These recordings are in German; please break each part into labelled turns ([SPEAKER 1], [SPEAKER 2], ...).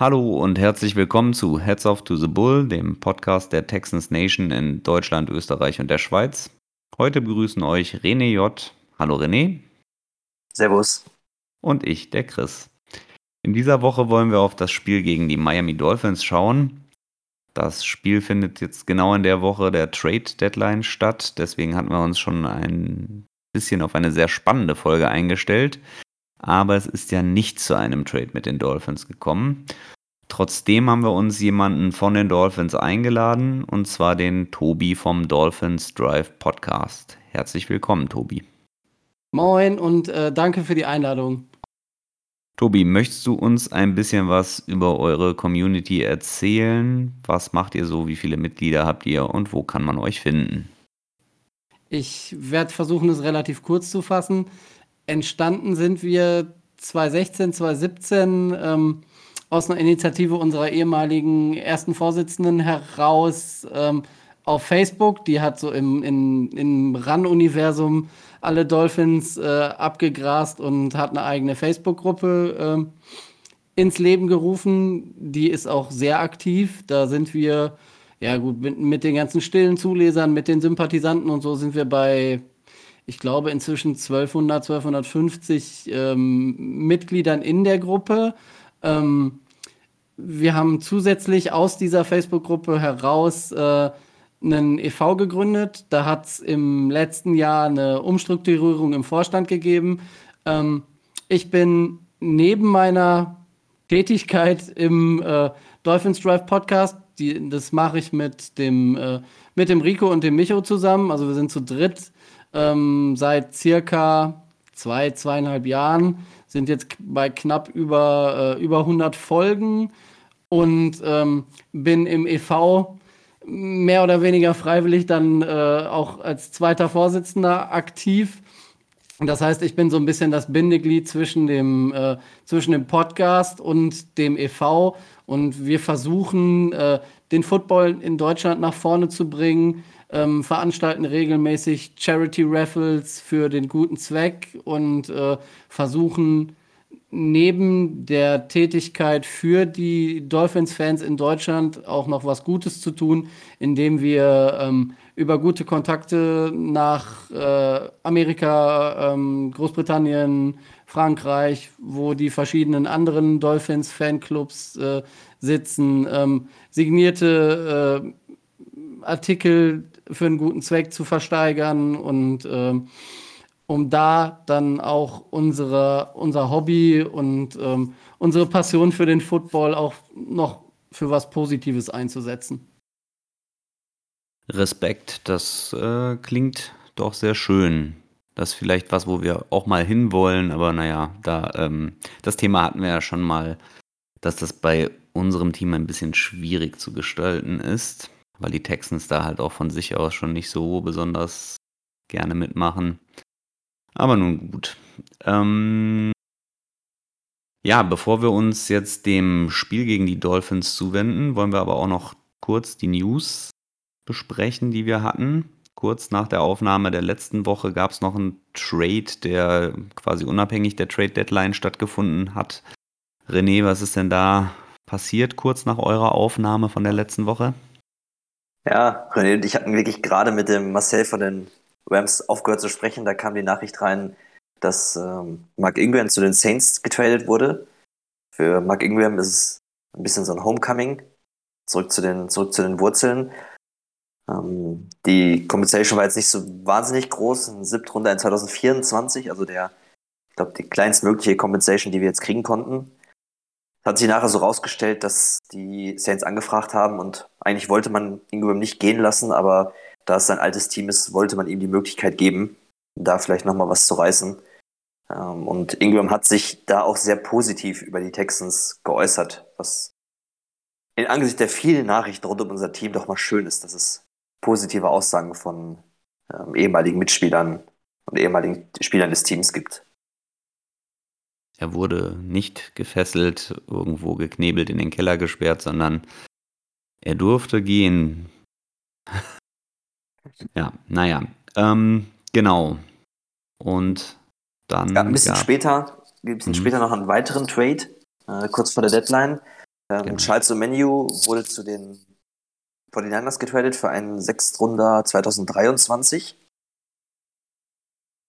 [SPEAKER 1] Hallo und herzlich willkommen zu Heads Off to the Bull, dem Podcast der Texans Nation in Deutschland, Österreich und der Schweiz. Heute begrüßen euch René J. Hallo René.
[SPEAKER 2] Servus.
[SPEAKER 1] Und ich, der Chris. In dieser Woche wollen wir auf das Spiel gegen die Miami Dolphins schauen. Das Spiel findet jetzt genau in der Woche der Trade Deadline statt. Deswegen hatten wir uns schon ein bisschen auf eine sehr spannende Folge eingestellt aber es ist ja nicht zu einem Trade mit den Dolphins gekommen. Trotzdem haben wir uns jemanden von den Dolphins eingeladen, und zwar den Tobi vom Dolphins Drive Podcast. Herzlich willkommen, Tobi.
[SPEAKER 3] Moin und äh, danke für die Einladung.
[SPEAKER 1] Tobi, möchtest du uns ein bisschen was über eure Community erzählen? Was macht ihr so? Wie viele Mitglieder habt ihr und wo kann man euch finden?
[SPEAKER 3] Ich werde versuchen, es relativ kurz zu fassen entstanden sind wir 2016, 2017 ähm, aus einer Initiative unserer ehemaligen ersten Vorsitzenden heraus ähm, auf Facebook. Die hat so im, in, im RAN-Universum alle Dolphins äh, abgegrast und hat eine eigene Facebook-Gruppe äh, ins Leben gerufen. Die ist auch sehr aktiv. Da sind wir, ja gut, mit, mit den ganzen stillen Zulesern, mit den Sympathisanten und so sind wir bei ich glaube, inzwischen 1200, 1250 ähm, Mitgliedern in der Gruppe. Ähm, wir haben zusätzlich aus dieser Facebook-Gruppe heraus äh, einen e.V. gegründet. Da hat es im letzten Jahr eine Umstrukturierung im Vorstand gegeben. Ähm, ich bin neben meiner Tätigkeit im äh, Dolphins Drive Podcast, die, das mache ich mit dem, äh, mit dem Rico und dem Micho zusammen. Also wir sind zu dritt ähm, seit circa zwei, zweieinhalb Jahren, sind jetzt bei knapp über, äh, über 100 Folgen und ähm, bin im EV mehr oder weniger freiwillig dann äh, auch als zweiter Vorsitzender aktiv. Das heißt, ich bin so ein bisschen das Bindeglied zwischen dem, äh, zwischen dem Podcast und dem EV. Und wir versuchen, äh, den Football in Deutschland nach vorne zu bringen, ähm, veranstalten regelmäßig Charity Raffles für den guten Zweck und äh, versuchen neben der Tätigkeit für die Dolphins-Fans in Deutschland auch noch was Gutes zu tun, indem wir ähm, über gute Kontakte nach äh, Amerika, ähm, Großbritannien, Frankreich, wo die verschiedenen anderen Dolphins-Fanclubs äh, sitzen, ähm, signierte äh, Artikel für einen guten Zweck zu versteigern und ähm, um da dann auch unsere, unser Hobby und ähm, unsere Passion für den Football auch noch für was Positives einzusetzen.
[SPEAKER 1] Respekt, das äh, klingt doch sehr schön. Das ist vielleicht was, wo wir auch mal hinwollen, aber naja, da, ähm, das Thema hatten wir ja schon mal, dass das bei unserem Team ein bisschen schwierig zu gestalten ist weil die Texans da halt auch von sich aus schon nicht so besonders gerne mitmachen. Aber nun gut. Ähm ja, bevor wir uns jetzt dem Spiel gegen die Dolphins zuwenden, wollen wir aber auch noch kurz die News besprechen, die wir hatten. Kurz nach der Aufnahme der letzten Woche gab es noch einen Trade, der quasi unabhängig der Trade Deadline stattgefunden hat. René, was ist denn da passiert kurz nach eurer Aufnahme von der letzten Woche?
[SPEAKER 2] Ja, René und ich hatten wirklich gerade mit dem Marcel von den Rams aufgehört zu sprechen. Da kam die Nachricht rein, dass ähm, Mark Ingram zu den Saints getradet wurde. Für Mark Ingram ist es ein bisschen so ein Homecoming. Zurück zu den, zurück zu den Wurzeln. Ähm, die Compensation war jetzt nicht so wahnsinnig groß, ein Siebtrunde in 2024, also der, ich glaube, die kleinstmögliche Compensation, die wir jetzt kriegen konnten. Hat sich nachher so rausgestellt, dass die Saints angefragt haben und eigentlich wollte man Ingram nicht gehen lassen, aber da es sein altes Team ist, wollte man ihm die Möglichkeit geben, da vielleicht nochmal was zu reißen. Ähm, und Ingram hat sich da auch sehr positiv über die Texans geäußert, was in Angesicht der vielen Nachrichten rund um unser Team doch mal schön ist, dass es positive Aussagen von ähm, ehemaligen Mitspielern und ehemaligen Spielern des Teams gibt.
[SPEAKER 1] Er wurde nicht gefesselt, irgendwo geknebelt in den Keller gesperrt, sondern er durfte gehen. ja, naja. Ähm, genau. Und dann.
[SPEAKER 2] Ja, ein bisschen später, ein bisschen mhm. später noch einen weiteren Trade, äh, kurz vor der Deadline. Ähm, genau. Charles Omenu wurde zu den 49ers getradet für einen Sechstrunder 2023.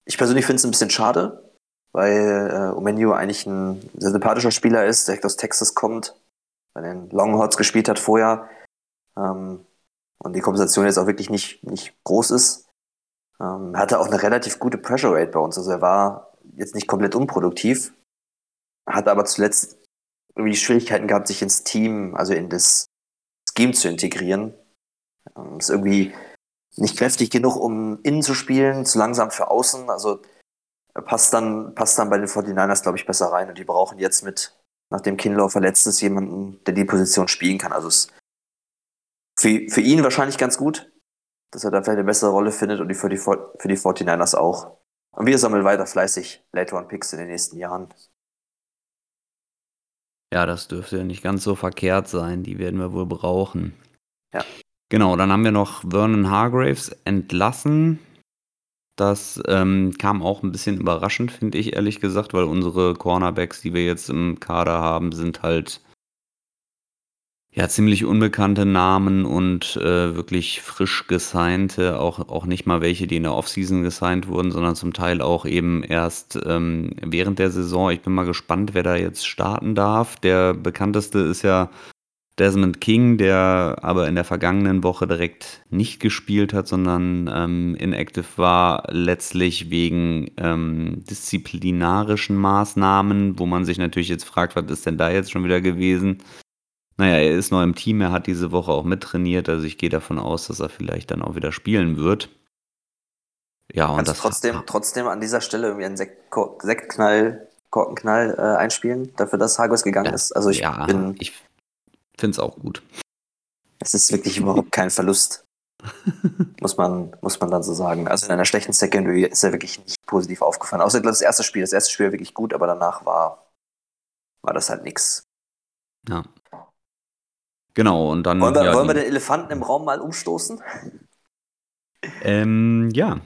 [SPEAKER 2] Ich persönlich finde es ein bisschen schade, weil äh, Omenu eigentlich ein sehr sympathischer Spieler ist, direkt aus Texas kommt, bei den Longhorns gespielt hat vorher ähm, und die Kompensation jetzt auch wirklich nicht, nicht groß ist. Ähm, hatte auch eine relativ gute Pressure Rate bei uns, also er war jetzt nicht komplett unproduktiv, hat aber zuletzt irgendwie Schwierigkeiten gehabt, sich ins Team, also in das Scheme zu integrieren. Ähm, ist irgendwie nicht kräftig genug, um innen zu spielen, zu langsam für außen. Also passt dann, passt dann bei den 49ers, glaube ich, besser rein. Und die brauchen jetzt mit, nachdem Kinlaw verletzt ist, jemanden, der die Position spielen kann. Also ist für, für ihn wahrscheinlich ganz gut, dass er da vielleicht eine bessere Rolle findet und für die, für die 49ers auch. Und wir sammeln weiter fleißig Late One Picks in den nächsten Jahren.
[SPEAKER 1] Ja, das dürfte nicht ganz so verkehrt sein. Die werden wir wohl brauchen.
[SPEAKER 2] Ja.
[SPEAKER 1] Genau, dann haben wir noch Vernon Hargraves entlassen. Das ähm, kam auch ein bisschen überraschend, finde ich ehrlich gesagt, weil unsere Cornerbacks, die wir jetzt im Kader haben, sind halt ja, ziemlich unbekannte Namen und äh, wirklich frisch gesignte, auch, auch nicht mal welche, die in der Offseason gesigned wurden, sondern zum Teil auch eben erst ähm, während der Saison. Ich bin mal gespannt, wer da jetzt starten darf. Der bekannteste ist ja Desmond King, der aber in der vergangenen Woche direkt nicht gespielt hat, sondern ähm, inactive war, letztlich wegen ähm, disziplinarischen Maßnahmen, wo man sich natürlich jetzt fragt, was ist denn da jetzt schon wieder gewesen? Naja, er ist noch im Team, er hat diese Woche auch mittrainiert, also ich gehe davon aus, dass er vielleicht dann auch wieder spielen wird.
[SPEAKER 2] Ja, und Kannst das trotzdem, trotzdem an dieser Stelle irgendwie einen Sekt Sektknall, Korkenknall äh, einspielen, dafür, dass Hagos gegangen ja, ist. Also ich
[SPEAKER 1] ja,
[SPEAKER 2] bin.
[SPEAKER 1] Ich finde es auch gut.
[SPEAKER 2] Es ist wirklich überhaupt kein Verlust. muss, man, muss man dann so sagen. Also in einer schlechten Secondary ist er wirklich nicht positiv aufgefallen. Außer das erste Spiel. Das erste Spiel war wirklich gut, aber danach war, war das halt nichts.
[SPEAKER 1] Ja. Genau, und dann.
[SPEAKER 2] Wollen wir,
[SPEAKER 1] ja,
[SPEAKER 2] wollen wir den Elefanten im Raum mal umstoßen?
[SPEAKER 1] Ähm, ja.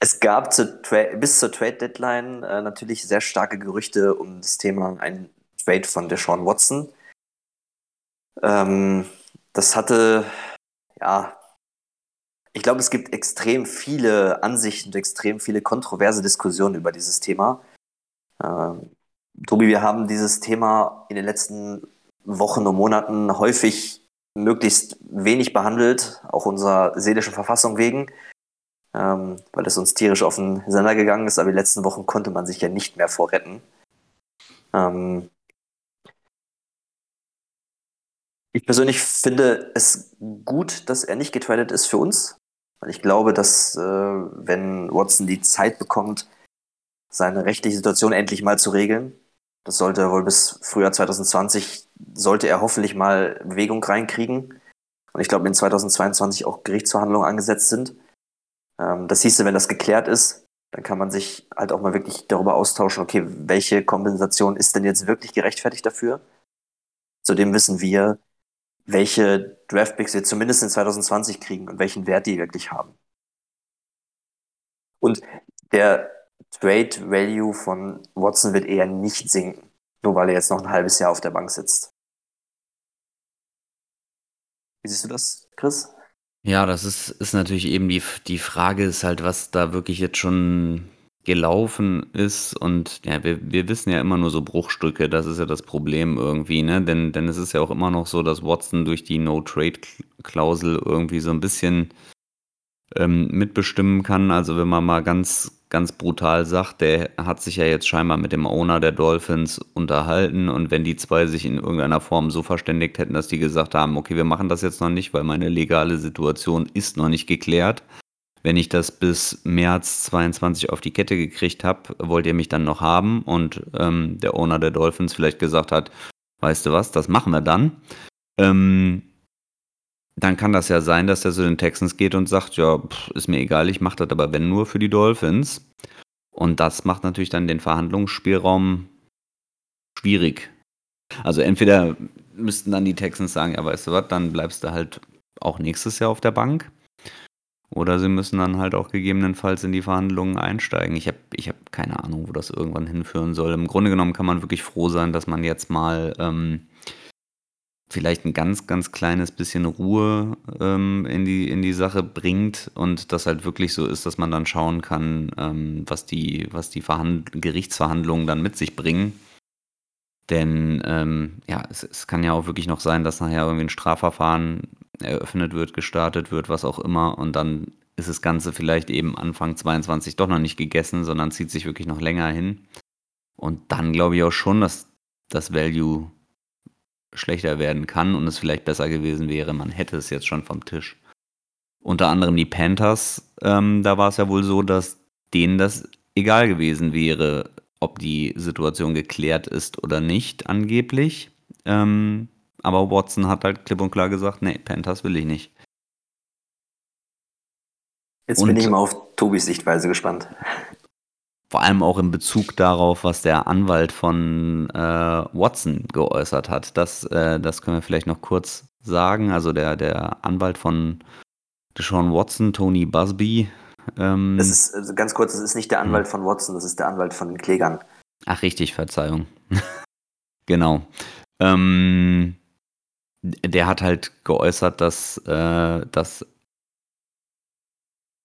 [SPEAKER 2] es gab zu bis zur Trade Deadline äh, natürlich sehr starke Gerüchte um das Thema ein Trade von Deshaun Watson. Ähm, das hatte, ja, ich glaube, es gibt extrem viele Ansichten und extrem viele kontroverse Diskussionen über dieses Thema. Ähm, Tobi, wir haben dieses Thema in den letzten Wochen und Monaten häufig möglichst wenig behandelt, auch unserer seelischen Verfassung wegen, ähm, weil es uns tierisch auf den Sender gegangen ist, aber die letzten Wochen konnte man sich ja nicht mehr vorretten. Ähm, ich persönlich finde es gut, dass er nicht getradet ist für uns, weil ich glaube, dass äh, wenn Watson die Zeit bekommt, seine rechtliche Situation endlich mal zu regeln, das sollte wohl bis Frühjahr 2020, sollte er hoffentlich mal Bewegung reinkriegen. Und ich glaube, in 2022 auch Gerichtsverhandlungen angesetzt sind. Ähm, das hieße, wenn das geklärt ist, dann kann man sich halt auch mal wirklich darüber austauschen, okay, welche Kompensation ist denn jetzt wirklich gerechtfertigt dafür? Zudem wissen wir, welche Draftpicks wir zumindest in 2020 kriegen und welchen Wert die wirklich haben. Und der Trade Value von Watson wird eher nicht sinken, nur weil er jetzt noch ein halbes Jahr auf der Bank sitzt. Wie siehst du das, Chris?
[SPEAKER 1] Ja, das ist, ist natürlich eben die, die Frage, ist halt, was da wirklich jetzt schon gelaufen ist und ja, wir, wir wissen ja immer nur so Bruchstücke, das ist ja das Problem irgendwie, ne? Denn, denn es ist ja auch immer noch so, dass Watson durch die No-Trade-Klausel irgendwie so ein bisschen ähm, mitbestimmen kann. Also wenn man mal ganz, ganz brutal sagt, der hat sich ja jetzt scheinbar mit dem Owner der Dolphins unterhalten und wenn die zwei sich in irgendeiner Form so verständigt hätten, dass die gesagt haben, okay, wir machen das jetzt noch nicht, weil meine legale Situation ist noch nicht geklärt, wenn ich das bis März 22 auf die Kette gekriegt habe, wollt ihr mich dann noch haben? Und ähm, der Owner der Dolphins vielleicht gesagt hat, weißt du was, das machen wir dann. Ähm, dann kann das ja sein, dass er zu den Texans geht und sagt, ja, pff, ist mir egal, ich mache das aber wenn nur für die Dolphins. Und das macht natürlich dann den Verhandlungsspielraum schwierig. Also entweder müssten dann die Texans sagen, ja, weißt du was, dann bleibst du halt auch nächstes Jahr auf der Bank. Oder sie müssen dann halt auch gegebenenfalls in die Verhandlungen einsteigen. Ich habe ich hab keine Ahnung, wo das irgendwann hinführen soll. Im Grunde genommen kann man wirklich froh sein, dass man jetzt mal ähm, vielleicht ein ganz, ganz kleines bisschen Ruhe ähm, in, die, in die Sache bringt und das halt wirklich so ist, dass man dann schauen kann, ähm, was die, was die Verhand Gerichtsverhandlungen dann mit sich bringen. Denn ähm, ja, es, es, kann ja auch wirklich noch sein, dass nachher irgendwie ein Strafverfahren eröffnet wird, gestartet wird, was auch immer. Und dann ist das Ganze vielleicht eben Anfang 22 doch noch nicht gegessen, sondern zieht sich wirklich noch länger hin. Und dann glaube ich auch schon, dass das Value schlechter werden kann und es vielleicht besser gewesen wäre, man hätte es jetzt schon vom Tisch. Unter anderem die Panthers, ähm, da war es ja wohl so, dass denen das egal gewesen wäre, ob die Situation geklärt ist oder nicht, angeblich. Ähm, aber Watson hat halt klipp und klar gesagt, nee, Panthers will ich nicht.
[SPEAKER 2] Jetzt und bin ich mal auf Tobis Sichtweise gespannt.
[SPEAKER 1] Vor allem auch in Bezug darauf, was der Anwalt von äh, Watson geäußert hat. Das, äh, das können wir vielleicht noch kurz sagen. Also der, der Anwalt von Deshaun Watson, Tony Busby.
[SPEAKER 2] Ähm, das ist also ganz kurz, das ist nicht der Anwalt von Watson, das ist der Anwalt von den Klägern.
[SPEAKER 1] Ach richtig, Verzeihung. genau. Ähm, der hat halt geäußert, dass, äh, dass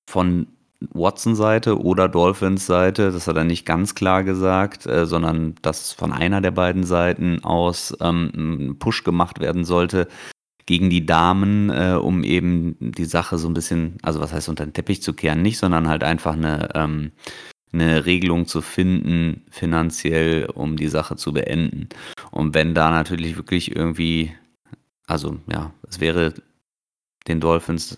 [SPEAKER 1] von Watson-Seite oder Dolphins-Seite, das hat er nicht ganz klar gesagt, äh, sondern dass von einer der beiden Seiten aus ähm, ein Push gemacht werden sollte gegen die Damen, äh, um eben die Sache so ein bisschen, also was heißt unter den Teppich zu kehren, nicht, sondern halt einfach eine, ähm, eine Regelung zu finden, finanziell, um die Sache zu beenden. Und wenn da natürlich wirklich irgendwie also ja, es wäre den Dolphins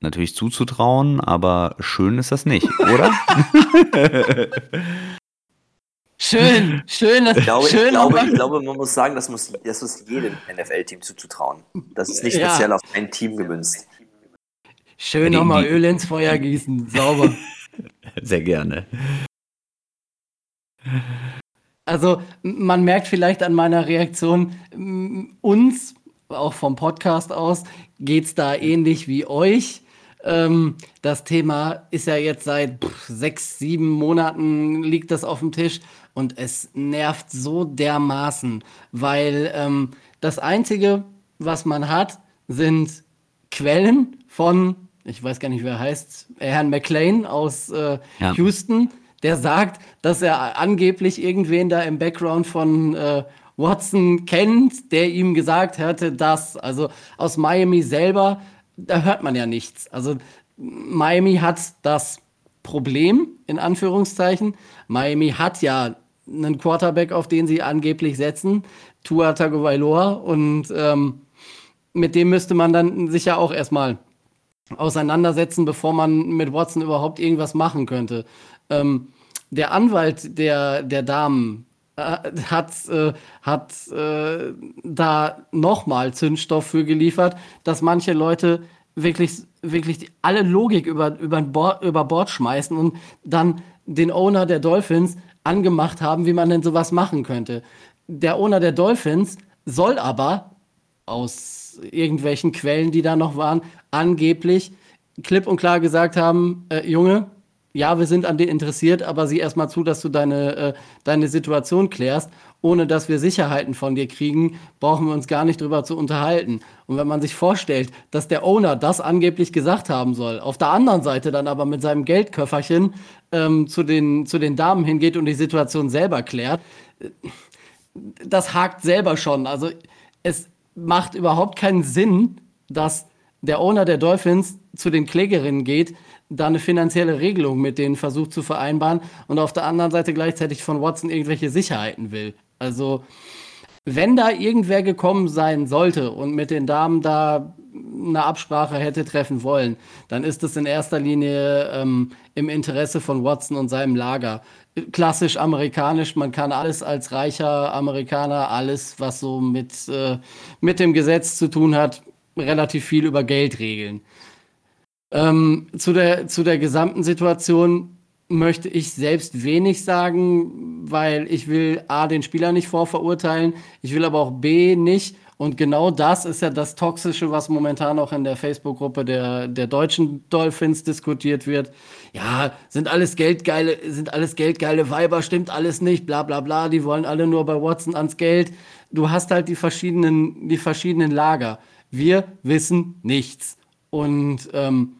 [SPEAKER 1] natürlich zuzutrauen, aber schön ist das nicht, oder?
[SPEAKER 3] schön, schön,
[SPEAKER 2] ich glaube, schön. Ich glaube, ich glaube, man muss sagen, das muss, das muss jedem NFL-Team zuzutrauen. Das ist nicht speziell ja. auf ein Team gemünzt.
[SPEAKER 3] Schön nochmal Öl ins Feuer gießen, sauber.
[SPEAKER 1] Sehr gerne.
[SPEAKER 3] Also man merkt vielleicht an meiner Reaktion, uns, auch vom Podcast aus, geht es da ähnlich wie euch. Ähm, das Thema ist ja jetzt seit pff, sechs, sieben Monaten liegt das auf dem Tisch und es nervt so dermaßen, weil ähm, das Einzige, was man hat, sind Quellen von, ich weiß gar nicht, wer heißt, Herrn McLean aus äh, ja. Houston der sagt, dass er angeblich irgendwen da im Background von äh, Watson kennt, der ihm gesagt hätte, dass, also aus Miami selber, da hört man ja nichts. Also Miami hat das Problem, in Anführungszeichen. Miami hat ja einen Quarterback, auf den sie angeblich setzen, Tua Tagovailoa, und ähm, mit dem müsste man dann sich ja auch erstmal auseinandersetzen, bevor man mit Watson überhaupt irgendwas machen könnte. Ähm, der Anwalt der, der Damen äh, hat, äh, hat äh, da nochmal Zündstoff für geliefert, dass manche Leute wirklich, wirklich alle Logik über, über, Bord, über Bord schmeißen und dann den Owner der Dolphins angemacht haben, wie man denn sowas machen könnte. Der Owner der Dolphins soll aber aus irgendwelchen Quellen, die da noch waren, angeblich klipp und klar gesagt haben, äh, Junge, ja, wir sind an dir interessiert, aber sieh erstmal zu, dass du deine, äh, deine Situation klärst. Ohne dass wir Sicherheiten von dir kriegen, brauchen wir uns gar nicht drüber zu unterhalten. Und wenn man sich vorstellt, dass der Owner das angeblich gesagt haben soll, auf der anderen Seite dann aber mit seinem Geldköfferchen ähm, zu, den, zu den Damen hingeht und die Situation selber klärt, äh, das hakt selber schon. Also es macht überhaupt keinen Sinn, dass der Owner der Dolphins zu den Klägerinnen geht, da eine finanzielle Regelung mit denen versucht zu vereinbaren und auf der anderen Seite gleichzeitig von Watson irgendwelche Sicherheiten will. Also, wenn da irgendwer gekommen sein sollte und mit den Damen da eine Absprache hätte treffen wollen, dann ist es in erster Linie ähm, im Interesse von Watson und seinem Lager. Klassisch amerikanisch, man kann alles als reicher Amerikaner, alles, was so mit, äh, mit dem Gesetz zu tun hat, relativ viel über Geld regeln. Ähm, zu, der, zu der gesamten Situation möchte ich selbst wenig sagen, weil ich will A, den Spieler nicht vorverurteilen, ich will aber auch B, nicht. Und genau das ist ja das Toxische, was momentan auch in der Facebook-Gruppe der, der deutschen Dolphins diskutiert wird. Ja, sind alles geldgeile, sind alles geldgeile Weiber, stimmt alles nicht, bla bla bla, die wollen alle nur bei Watson ans Geld. Du hast halt die verschiedenen, die verschiedenen Lager. Wir wissen nichts. Und ähm,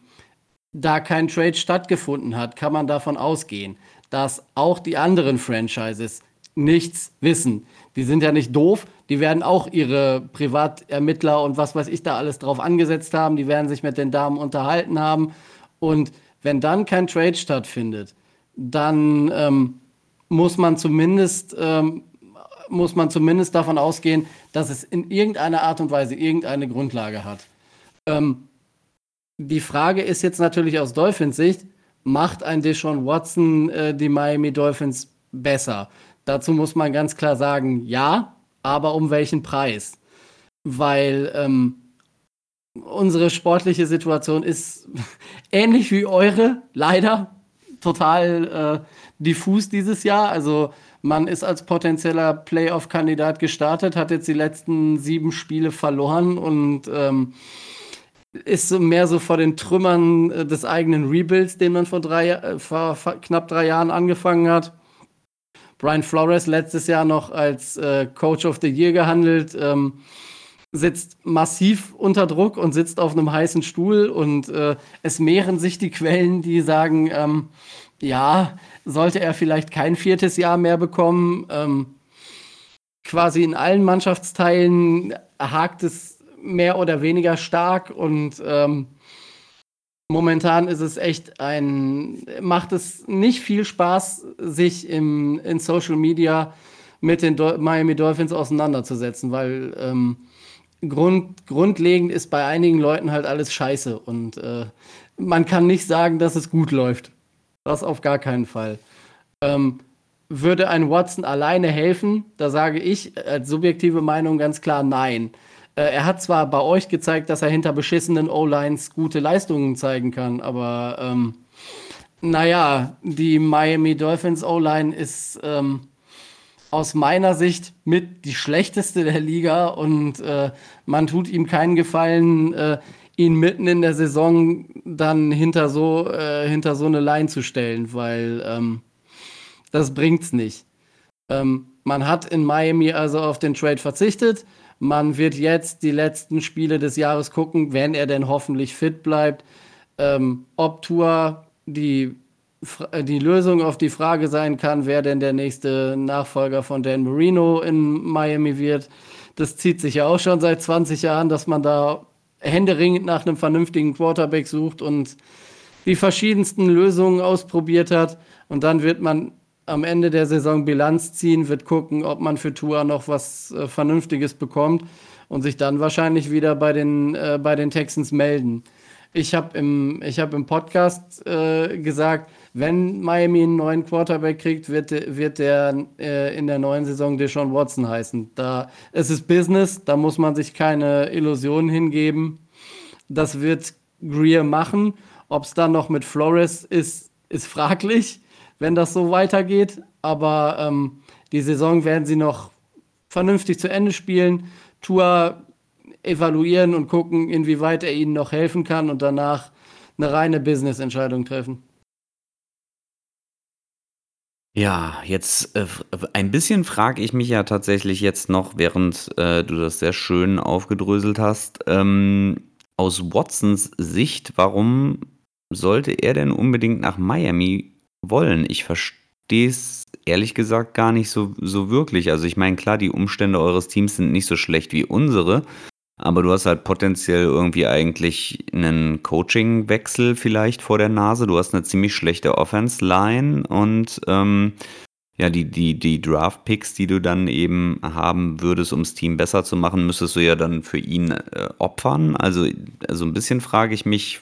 [SPEAKER 3] da kein Trade stattgefunden hat, kann man davon ausgehen, dass auch die anderen Franchises nichts wissen. Die sind ja nicht doof, die werden auch ihre Privatermittler und was weiß ich da alles drauf angesetzt haben, die werden sich mit den Damen unterhalten haben. Und wenn dann kein Trade stattfindet, dann ähm, muss man zumindest ähm, muss man zumindest davon ausgehen, dass es in irgendeiner Art und Weise irgendeine Grundlage hat. Ähm, die Frage ist jetzt natürlich aus Dolphins Sicht, macht ein Deshaun Watson äh, die Miami Dolphins besser? Dazu muss man ganz klar sagen, ja, aber um welchen Preis? Weil ähm, unsere sportliche Situation ist ähnlich wie eure, leider total äh, diffus dieses Jahr. Also man ist als potenzieller Playoff-Kandidat gestartet, hat jetzt die letzten sieben Spiele verloren und ähm, ist so mehr so vor den Trümmern äh, des eigenen Rebuilds, den man vor, drei, äh, vor knapp drei Jahren angefangen hat. Brian Flores letztes Jahr noch als äh, Coach of the Year gehandelt, ähm, sitzt massiv unter Druck und sitzt auf einem heißen Stuhl und äh, es mehren sich die Quellen, die sagen, ähm, ja, sollte er vielleicht kein viertes Jahr mehr bekommen. Ähm, quasi in allen Mannschaftsteilen hakt es mehr oder weniger stark und ähm, momentan ist es echt ein, macht es nicht viel Spaß, sich im, in Social Media mit den Do Miami Dolphins auseinanderzusetzen, weil ähm, Grund, grundlegend ist bei einigen Leuten halt alles scheiße und äh, man kann nicht sagen, dass es gut läuft. Das auf gar keinen Fall. Ähm, würde ein Watson alleine helfen? Da sage ich als subjektive Meinung ganz klar nein. Äh, er hat zwar bei euch gezeigt, dass er hinter beschissenen O-Lines gute Leistungen zeigen kann, aber ähm, naja, die Miami Dolphins O-Line ist ähm, aus meiner Sicht mit die schlechteste der Liga und äh, man tut ihm keinen Gefallen, äh, ihn mitten in der Saison dann hinter so, äh, hinter so eine Line zu stellen, weil ähm, das bringt's nicht. Ähm, man hat in Miami also auf den Trade verzichtet. Man wird jetzt die letzten Spiele des Jahres gucken, wenn er denn hoffentlich fit bleibt, ähm, ob Tour die, die Lösung auf die Frage sein kann, wer denn der nächste Nachfolger von Dan Marino in Miami wird. Das zieht sich ja auch schon seit 20 Jahren, dass man da händeringend nach einem vernünftigen Quarterback sucht und die verschiedensten Lösungen ausprobiert hat. Und dann wird man am Ende der Saison Bilanz ziehen, wird gucken, ob man für Tua noch was äh, Vernünftiges bekommt und sich dann wahrscheinlich wieder bei den, äh, bei den Texans melden. Ich habe im, hab im Podcast äh, gesagt, wenn Miami einen neuen Quarterback kriegt, wird, wird der äh, in der neuen Saison Deshaun Watson heißen. Da, es ist Business, da muss man sich keine Illusionen hingeben. Das wird Greer machen. Ob es dann noch mit Flores ist, ist fraglich wenn das so weitergeht. Aber ähm, die Saison werden sie noch vernünftig zu Ende spielen, Tour evaluieren und gucken, inwieweit er ihnen noch helfen kann und danach eine reine Business-Entscheidung treffen.
[SPEAKER 1] Ja, jetzt äh, ein bisschen frage ich mich ja tatsächlich jetzt noch, während äh, du das sehr schön aufgedröselt hast, ähm, aus Watsons Sicht, warum sollte er denn unbedingt nach Miami wollen? Ich verstehe es ehrlich gesagt gar nicht so, so wirklich. Also ich meine, klar, die Umstände eures Teams sind nicht so schlecht wie unsere, aber du hast halt potenziell irgendwie eigentlich einen Coaching-Wechsel vielleicht vor der Nase. Du hast eine ziemlich schlechte Offense-Line und ähm, ja, die, die, die Draft-Picks, die du dann eben haben würdest, um das Team besser zu machen, müsstest du ja dann für ihn äh, opfern. Also, also ein bisschen frage ich mich,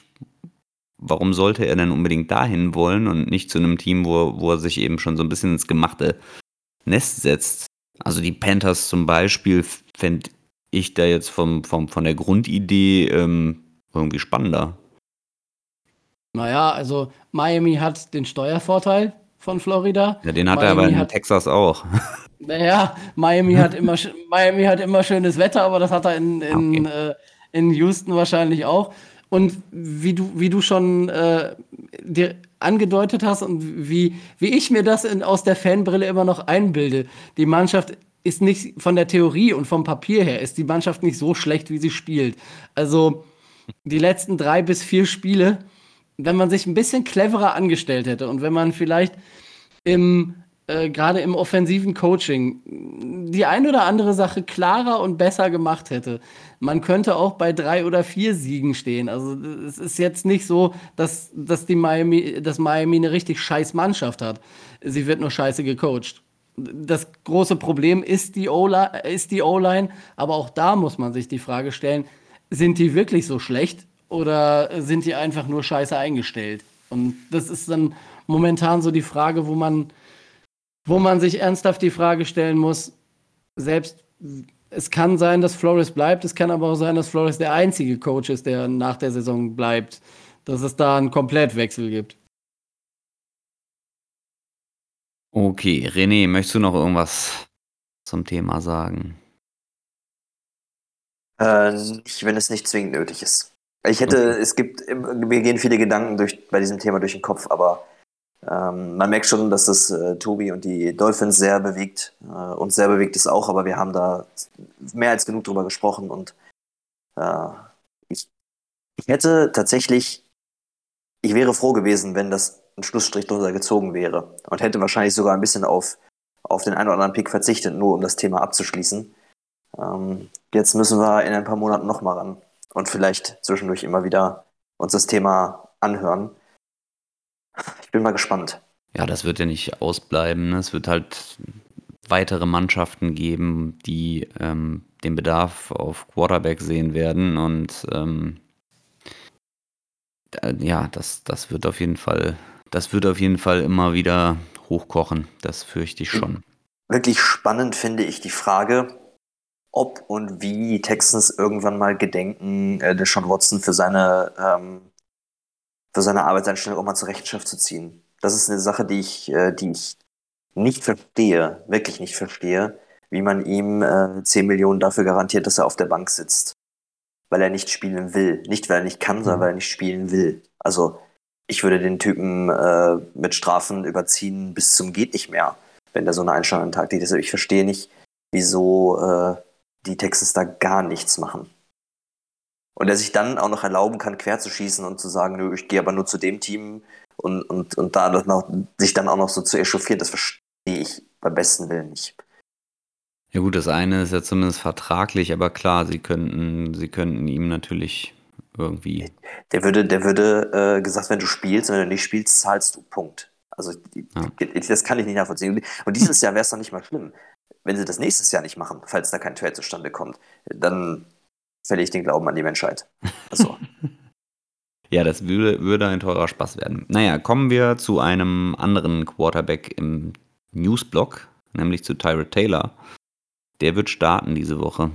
[SPEAKER 1] warum sollte er denn unbedingt dahin wollen und nicht zu einem Team, wo, wo er sich eben schon so ein bisschen ins gemachte Nest setzt. Also die Panthers zum Beispiel fände ich da jetzt vom, vom, von der Grundidee ähm, irgendwie spannender.
[SPEAKER 3] Naja, also Miami hat den Steuervorteil von Florida.
[SPEAKER 1] Ja, den hat Miami er aber in hat, Texas auch.
[SPEAKER 3] Naja, Miami hat immer Miami hat immer schönes Wetter, aber das hat er in, in, okay. äh, in Houston wahrscheinlich auch. Und wie du, wie du schon äh, dir angedeutet hast und wie, wie ich mir das in, aus der Fanbrille immer noch einbilde, die Mannschaft ist nicht von der Theorie und vom Papier her ist die Mannschaft nicht so schlecht, wie sie spielt. Also die letzten drei bis vier Spiele, wenn man sich ein bisschen cleverer angestellt hätte und wenn man vielleicht im äh, gerade im offensiven Coaching die ein oder andere Sache klarer und besser gemacht hätte. Man könnte auch bei drei oder vier Siegen stehen. Also es ist jetzt nicht so, dass, dass, die Miami, dass Miami eine richtig scheiß Mannschaft hat. Sie wird nur scheiße gecoacht das große Problem ist die O-Line, aber auch da muss man sich die Frage stellen, sind die wirklich so schlecht oder sind die einfach nur scheiße eingestellt? Und das ist dann momentan so die Frage, wo man, wo man sich ernsthaft die Frage stellen muss, selbst es kann sein, dass Flores bleibt, es kann aber auch sein, dass Flores der einzige Coach ist, der nach der Saison bleibt, dass es da einen Komplettwechsel gibt.
[SPEAKER 1] Okay, René, möchtest du noch irgendwas zum Thema sagen?
[SPEAKER 2] Äh, nicht, wenn es nicht zwingend nötig ist. Ich hätte, okay. es gibt, mir gehen viele Gedanken durch, bei diesem Thema durch den Kopf, aber ähm, man merkt schon, dass das äh, Tobi und die Dolphins sehr bewegt. Äh, uns sehr bewegt es auch, aber wir haben da mehr als genug drüber gesprochen und äh, ich, ich hätte tatsächlich, ich wäre froh gewesen, wenn das ein Schlussstrich drunter gezogen wäre und hätte wahrscheinlich sogar ein bisschen auf, auf den einen oder anderen Pick verzichtet, nur um das Thema abzuschließen. Ähm, jetzt müssen wir in ein paar Monaten nochmal ran und vielleicht zwischendurch immer wieder uns das Thema anhören. Ich bin mal gespannt.
[SPEAKER 1] Ja, das wird ja nicht ausbleiben. Ne? Es wird halt weitere Mannschaften geben, die ähm, den Bedarf auf Quarterback sehen werden und ähm, ja, das, das wird auf jeden Fall das wird auf jeden Fall immer wieder hochkochen. Das fürchte ich schon.
[SPEAKER 2] Wirklich spannend finde ich die Frage, ob und wie die Texans irgendwann mal gedenken, äh, Deshaun Watson für seine, ähm, für seine Arbeitseinstellung auch mal zur Rechenschaft zu ziehen. Das ist eine Sache, die ich, äh, die ich nicht verstehe, wirklich nicht verstehe, wie man ihm äh, 10 Millionen dafür garantiert, dass er auf der Bank sitzt. Weil er nicht spielen will. Nicht, weil er nicht kann, sondern mhm. weil er nicht spielen will. Also, ich würde den Typen äh, mit Strafen überziehen bis zum geht nicht mehr, wenn der so eine Einstellung an den Tag legt. Also ich verstehe nicht, wieso äh, die Texans da gar nichts machen. Und er sich dann auch noch erlauben kann, quer zu schießen und zu sagen, nö, ich gehe aber nur zu dem Team und, und, und da noch, sich dann auch noch so zu echauffieren, das verstehe ich beim besten Willen nicht.
[SPEAKER 1] Ja gut, das eine ist ja zumindest vertraglich, aber klar, sie könnten, sie könnten ihm natürlich irgendwie.
[SPEAKER 2] Der würde, der würde äh, gesagt, wenn du spielst, wenn du nicht spielst, zahlst du. Punkt. Also ja. das kann ich nicht nachvollziehen. Und dieses Jahr wäre es doch nicht mal schlimm. Wenn sie das nächstes Jahr nicht machen, falls da kein Trade zustande kommt, dann verliere ich den Glauben an die Menschheit. Also.
[SPEAKER 1] ja, das würde, würde ein teurer Spaß werden. Naja, kommen wir zu einem anderen Quarterback im Newsblock, nämlich zu Tyrod Taylor. Der wird starten diese Woche.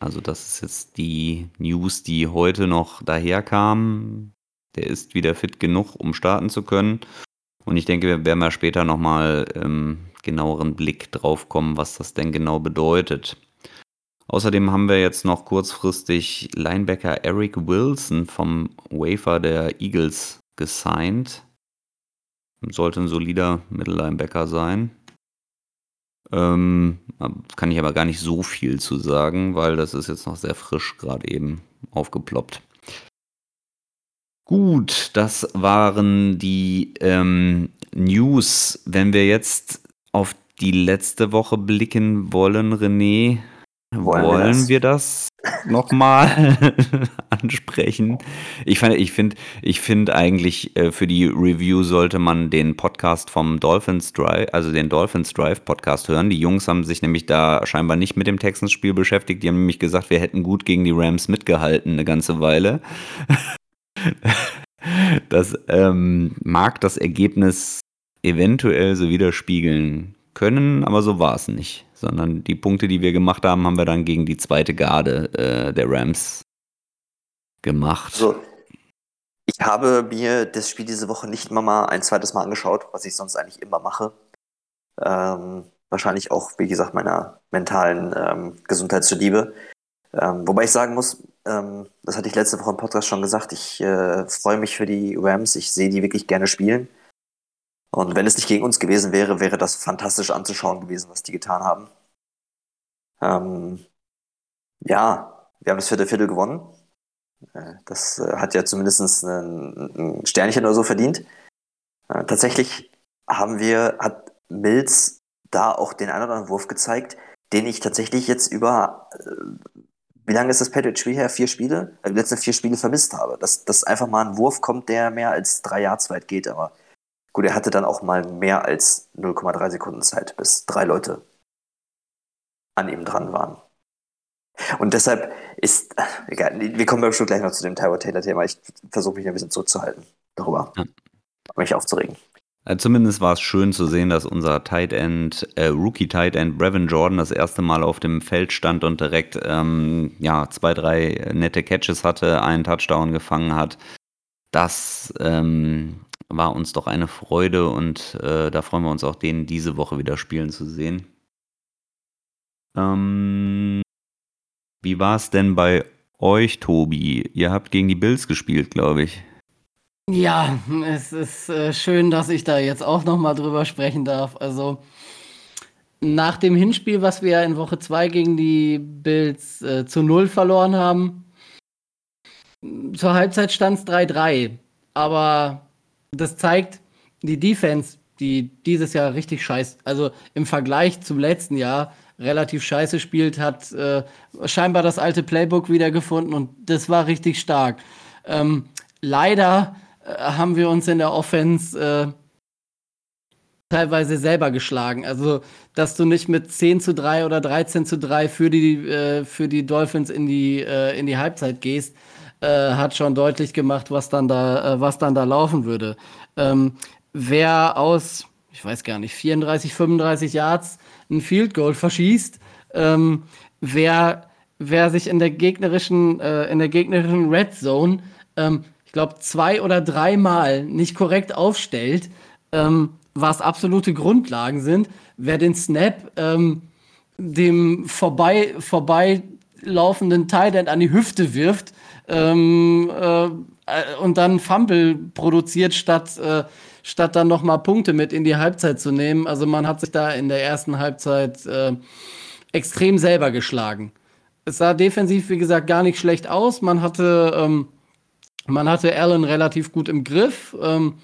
[SPEAKER 1] Also das ist jetzt die News, die heute noch daherkam. Der ist wieder fit genug, um starten zu können. Und ich denke, wir werden mal später nochmal ähm, genaueren Blick drauf kommen, was das denn genau bedeutet. Außerdem haben wir jetzt noch kurzfristig Linebacker Eric Wilson vom Wafer der Eagles gesigned. sollte ein solider Mittellinebacker sein. Ähm, kann ich aber gar nicht so viel zu sagen, weil das ist jetzt noch sehr frisch gerade eben aufgeploppt. Gut, das waren die ähm, News. Wenn wir jetzt auf die letzte Woche blicken wollen, René, wollen, wollen wir das, das nochmal ansprechen? Ich, ich finde ich find eigentlich, äh, für die Review sollte man den Podcast vom Dolphins Drive, also den Dolphins Drive Podcast hören. Die Jungs haben sich nämlich da scheinbar nicht mit dem Texans-Spiel beschäftigt. Die haben nämlich gesagt, wir hätten gut gegen die Rams mitgehalten eine ganze Weile. das ähm, mag das Ergebnis eventuell so widerspiegeln können, aber so war es nicht. Sondern die Punkte, die wir gemacht haben, haben wir dann gegen die zweite Garde äh, der Rams gemacht.
[SPEAKER 2] Also, ich habe mir das Spiel diese Woche nicht mal, mal ein zweites Mal angeschaut, was ich sonst eigentlich immer mache. Ähm, wahrscheinlich auch, wie gesagt, meiner mentalen ähm, Gesundheit zuliebe. Ähm, wobei ich sagen muss, ähm, das hatte ich letzte Woche im Podcast schon gesagt, ich äh, freue mich für die Rams. Ich sehe die wirklich gerne spielen. Und wenn es nicht gegen uns gewesen wäre, wäre das fantastisch anzuschauen gewesen, was die getan haben. Ähm, ja, wir haben das vierte Viertel gewonnen. Äh, das äh, hat ja zumindest ein, Sternchen oder so verdient. Äh, tatsächlich haben wir, hat Mills da auch den einen oder anderen Wurf gezeigt, den ich tatsächlich jetzt über, wie lange ist das Patriot Spiel her? Vier Spiele? Die letzten vier Spiele vermisst habe. Dass, dass einfach mal ein Wurf kommt, der mehr als drei Yards weit geht, aber Gut, er hatte dann auch mal mehr als 0,3 Sekunden Zeit, bis drei Leute an ihm dran waren. Und deshalb ist, egal, wir kommen bestimmt gleich noch zu dem Tyrod Taylor-Thema. Ich versuche mich ein bisschen zurückzuhalten darüber, ja. mich aufzuregen.
[SPEAKER 1] Äh, zumindest war es schön zu sehen, dass unser Tight End, äh, Rookie Tight End Brevin Jordan das erste Mal auf dem Feld stand und direkt ähm, ja, zwei, drei nette Catches hatte, einen Touchdown gefangen hat. Das ähm, war uns doch eine Freude und äh, da freuen wir uns auch, den diese Woche wieder spielen zu sehen. Ähm, wie war es denn bei euch, Tobi? Ihr habt gegen die Bills gespielt, glaube ich.
[SPEAKER 3] Ja, es ist äh, schön, dass ich da jetzt auch nochmal drüber sprechen darf. Also nach dem Hinspiel, was wir in Woche 2 gegen die Bills äh, zu 0 verloren haben, zur Halbzeit stand es 3-3. Aber das zeigt, die Defense, die dieses Jahr richtig scheiße, also im Vergleich zum letzten Jahr relativ scheiße spielt, hat äh, scheinbar das alte Playbook wiedergefunden und das war richtig stark. Ähm, leider äh, haben wir uns in der Offense äh, teilweise selber geschlagen. Also, dass du nicht mit 10 zu 3 oder 13 zu 3 für die, äh, für die Dolphins in die, äh, in die Halbzeit gehst, äh, hat schon deutlich gemacht, was dann da, äh, was dann da laufen würde. Ähm, wer aus, ich weiß gar nicht, 34, 35 Yards ein Field Goal verschießt, ähm, wer, wer sich in der gegnerischen, äh, in der gegnerischen Red Zone, ähm, ich glaube, zwei oder dreimal nicht korrekt aufstellt, ähm, was absolute Grundlagen sind, wer den Snap ähm, dem vorbei, vorbei laufenden Tight an die Hüfte wirft ähm, äh, und dann Fumble produziert, statt, äh, statt dann nochmal Punkte mit in die Halbzeit zu nehmen. Also man hat sich da in der ersten Halbzeit äh, extrem selber geschlagen. Es sah defensiv, wie gesagt, gar nicht schlecht aus. Man hatte, ähm, man hatte Allen relativ gut im Griff. Ähm,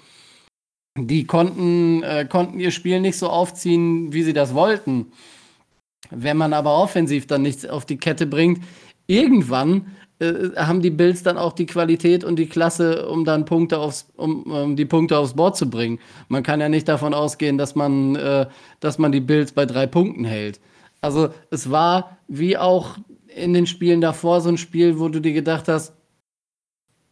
[SPEAKER 3] die konnten, äh, konnten ihr Spiel nicht so aufziehen, wie sie das wollten. Wenn man aber offensiv dann nichts auf die Kette bringt, irgendwann äh, haben die Bills dann auch die Qualität und die Klasse, um dann Punkte aufs, um, um, die Punkte aufs Board zu bringen. Man kann ja nicht davon ausgehen, dass man, äh, dass man die Bills bei drei Punkten hält. Also es war wie auch in den Spielen davor so ein Spiel, wo du dir gedacht hast,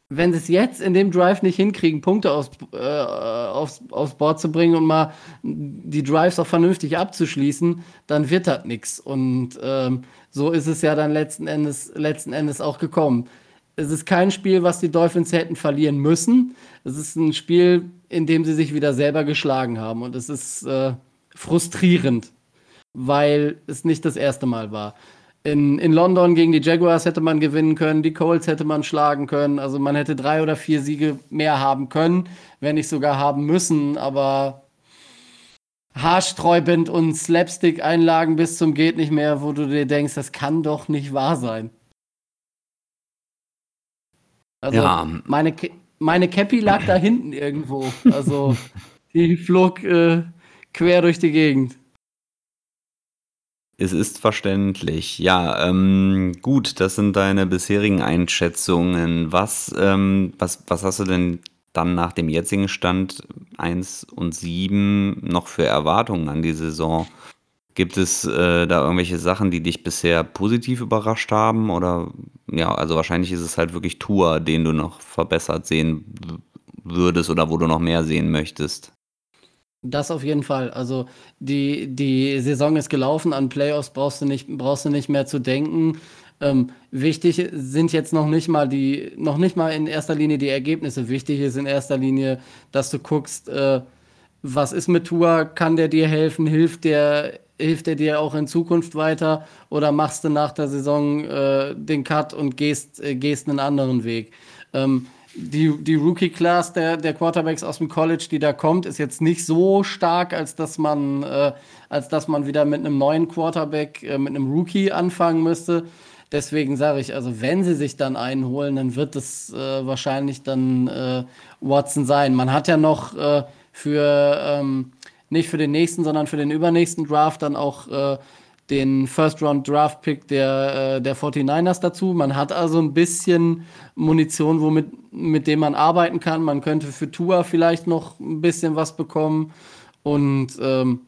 [SPEAKER 3] wenn sie es jetzt in dem Drive nicht hinkriegen, Punkte aufs, äh, aufs, aufs Board zu bringen und mal die Drives auch vernünftig abzuschließen, dann wird das nichts. Und ähm, so ist es ja dann letzten Endes, letzten Endes auch gekommen. Es ist kein Spiel, was die Dolphins hätten verlieren müssen. Es ist ein Spiel, in dem sie sich wieder selber geschlagen haben. Und es ist äh, frustrierend, weil es nicht das erste Mal war. in, in London gegen die Jaguars hätte man gewinnen können, die Colts hätte man schlagen können. Also man hätte drei oder vier Siege mehr haben können, wenn nicht sogar haben müssen. Aber haarsträubend und Slapstick-Einlagen bis zum geht nicht mehr, wo du dir denkst, das kann doch nicht wahr sein. Also ja. meine, meine Cappy lag da hinten irgendwo. Also die flog äh, quer durch die Gegend.
[SPEAKER 1] Es ist verständlich. Ja, ähm, gut, das sind deine bisherigen Einschätzungen. Was, ähm, was, was hast du denn dann nach dem jetzigen Stand 1 und 7 noch für Erwartungen an die Saison? Gibt es äh, da irgendwelche Sachen, die dich bisher positiv überrascht haben? Oder ja, also wahrscheinlich ist es halt wirklich Tour, den du noch verbessert sehen würdest oder wo du noch mehr sehen möchtest.
[SPEAKER 3] Das auf jeden Fall. Also die, die Saison ist gelaufen, an Playoffs brauchst du nicht, brauchst du nicht mehr zu denken. Ähm, wichtig sind jetzt noch nicht mal die, noch nicht mal in erster Linie die Ergebnisse. Wichtig ist in erster Linie, dass du guckst, äh, was ist mit Tour, kann der dir helfen, hilft der, hilft er dir auch in Zukunft weiter oder machst du nach der Saison äh, den Cut und gehst, äh, gehst einen anderen Weg. Ähm, die, die Rookie-Class der, der Quarterbacks aus dem College, die da kommt, ist jetzt nicht so stark, als dass man, äh, als dass man wieder mit einem neuen Quarterback, äh, mit einem Rookie anfangen müsste. Deswegen sage ich, also wenn sie sich dann einholen, dann wird es äh, wahrscheinlich dann äh, Watson sein. Man hat ja noch äh, für ähm, nicht für den nächsten, sondern für den übernächsten Draft dann auch äh, den First-Round-Draft-Pick der, äh, der 49ers dazu. Man hat also ein bisschen Munition, womit, mit dem man arbeiten kann. Man könnte für Tua vielleicht noch ein bisschen was bekommen. Und ähm,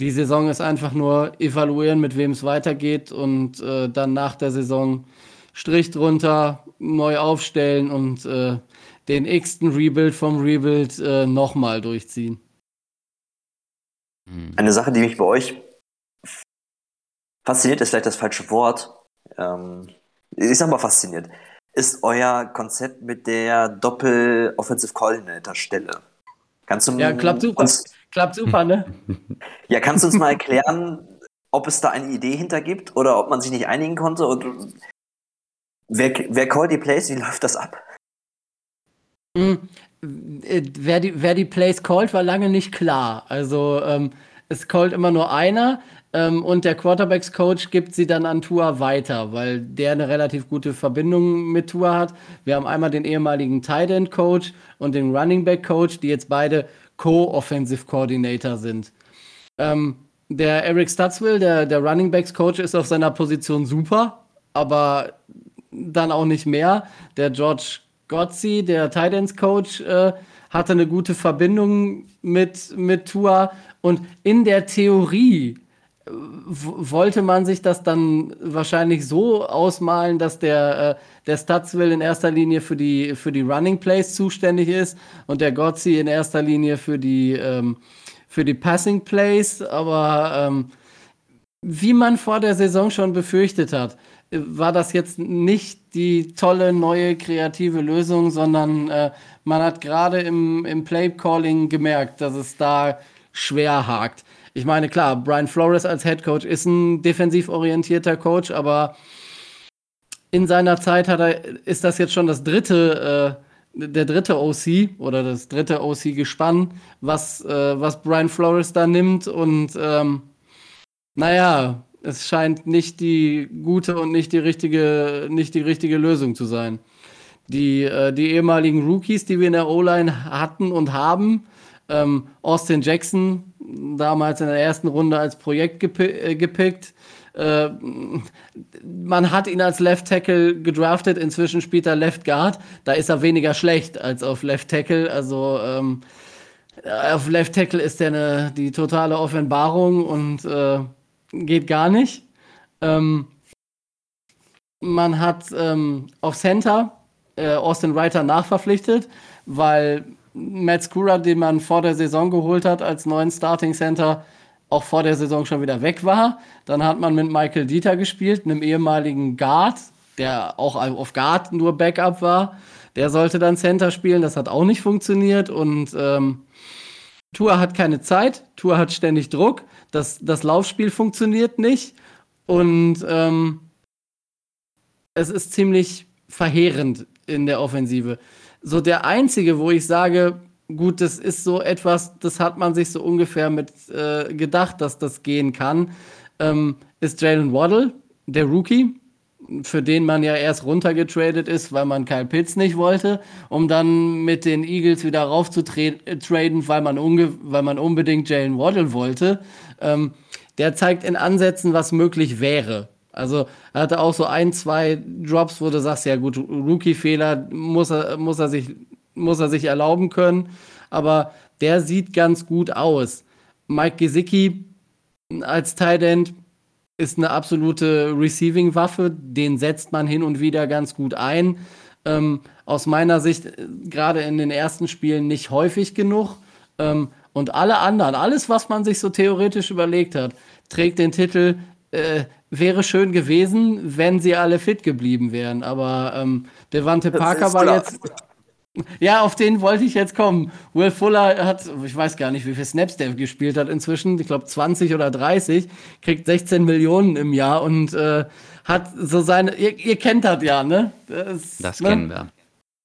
[SPEAKER 3] die Saison ist einfach nur evaluieren, mit wem es weitergeht und äh, dann nach der Saison Strich drunter, neu aufstellen und äh, den x-ten Rebuild vom Rebuild äh, nochmal durchziehen.
[SPEAKER 2] Eine Sache, die mich bei euch Fasziniert ist vielleicht das falsche Wort. Ähm, ich sag mal fasziniert. Ist euer Konzept mit der Doppel-Offensive Coordinator-Stelle?
[SPEAKER 3] Kannst du ja, klappt super. Uns, klappt super, ne?
[SPEAKER 2] Ja, kannst du uns mal erklären, ob es da eine Idee hinter gibt oder ob man sich nicht einigen konnte? Und wer, wer call die Plays? Wie läuft das ab?
[SPEAKER 3] Mhm. Wer die, wer die Plays callt, war lange nicht klar. Also ähm, es callt immer nur einer. Ähm, und der Quarterbacks-Coach gibt sie dann an Tua weiter, weil der eine relativ gute Verbindung mit Tua hat. Wir haben einmal den ehemaligen Tight End Coach und den Running Back Coach, die jetzt beide Co-Offensive Coordinator sind. Ähm, der Eric Stutzwill, der, der Running Backs Coach, ist auf seiner Position super, aber dann auch nicht mehr. Der George Gotzi, der Tight Ends Coach, äh, hatte eine gute Verbindung mit, mit Tua. Und in der Theorie wollte man sich das dann wahrscheinlich so ausmalen, dass der, äh, der Stutzville in erster Linie für die, für die Running Plays zuständig ist und der Gotzi in erster Linie für die, ähm, für die Passing Plays. Aber ähm, wie man vor der Saison schon befürchtet hat, war das jetzt nicht die tolle, neue, kreative Lösung, sondern äh, man hat gerade im, im Play-Calling gemerkt, dass es da schwer hakt. Ich meine, klar, Brian Flores als Head Coach ist ein defensiv orientierter Coach, aber in seiner Zeit hat er, ist das jetzt schon das dritte, äh, der dritte OC oder das dritte OC-Gespann, was, äh, was Brian Flores da nimmt. Und ähm, naja, es scheint nicht die gute und nicht die richtige, nicht die richtige Lösung zu sein. Die, äh, die ehemaligen Rookies, die wir in der O-Line hatten und haben, ähm, Austin Jackson, damals in der ersten Runde als Projekt äh, gepickt. Äh, man hat ihn als Left Tackle gedraftet, inzwischen spielt er Left Guard. Da ist er weniger schlecht als auf Left Tackle. Also ähm, auf Left Tackle ist er eine, die totale Offenbarung und äh, geht gar nicht. Ähm, man hat ähm, auf Center äh, Austin Reiter nachverpflichtet, weil Matt Skura, den man vor der Saison geholt hat als neuen Starting Center, auch vor der Saison schon wieder weg war. Dann hat man mit Michael Dieter gespielt, einem ehemaligen Guard, der auch auf Guard nur Backup war. Der sollte dann Center spielen, das hat auch nicht funktioniert und ähm, Tour hat keine Zeit, Tour hat ständig Druck, das, das Laufspiel funktioniert nicht und ähm, es ist ziemlich verheerend in der Offensive. So der einzige, wo ich sage, gut, das ist so etwas, das hat man sich so ungefähr mit äh, gedacht, dass das gehen kann, ähm, ist Jalen Waddle, der Rookie, für den man ja erst runtergetradet ist, weil man Kyle Pitts nicht wollte, um dann mit den Eagles wieder raufzutraden, weil man, weil man unbedingt Jalen Waddle wollte. Ähm, der zeigt in Ansätzen, was möglich wäre. Also er hatte auch so ein, zwei Drops, wo du sagst, ja gut, Rookie-Fehler muss er, muss, er sich, muss er sich erlauben können. Aber der sieht ganz gut aus. Mike Gesicki als Tight End ist eine absolute Receiving-Waffe. Den setzt man hin und wieder ganz gut ein. Ähm, aus meiner Sicht äh, gerade in den ersten Spielen nicht häufig genug. Ähm, und alle anderen, alles, was man sich so theoretisch überlegt hat, trägt den Titel, äh, wäre schön gewesen, wenn sie alle fit geblieben wären. Aber ähm, Devante Parker war jetzt. Ja, auf den wollte ich jetzt kommen. Will Fuller hat, ich weiß gar nicht, wie viel Snaps der gespielt hat inzwischen. Ich glaube 20 oder 30, kriegt 16 Millionen im Jahr und äh, hat so seine. Ihr, ihr, kennt das ja, ne?
[SPEAKER 1] Das, das ne? kennen wir.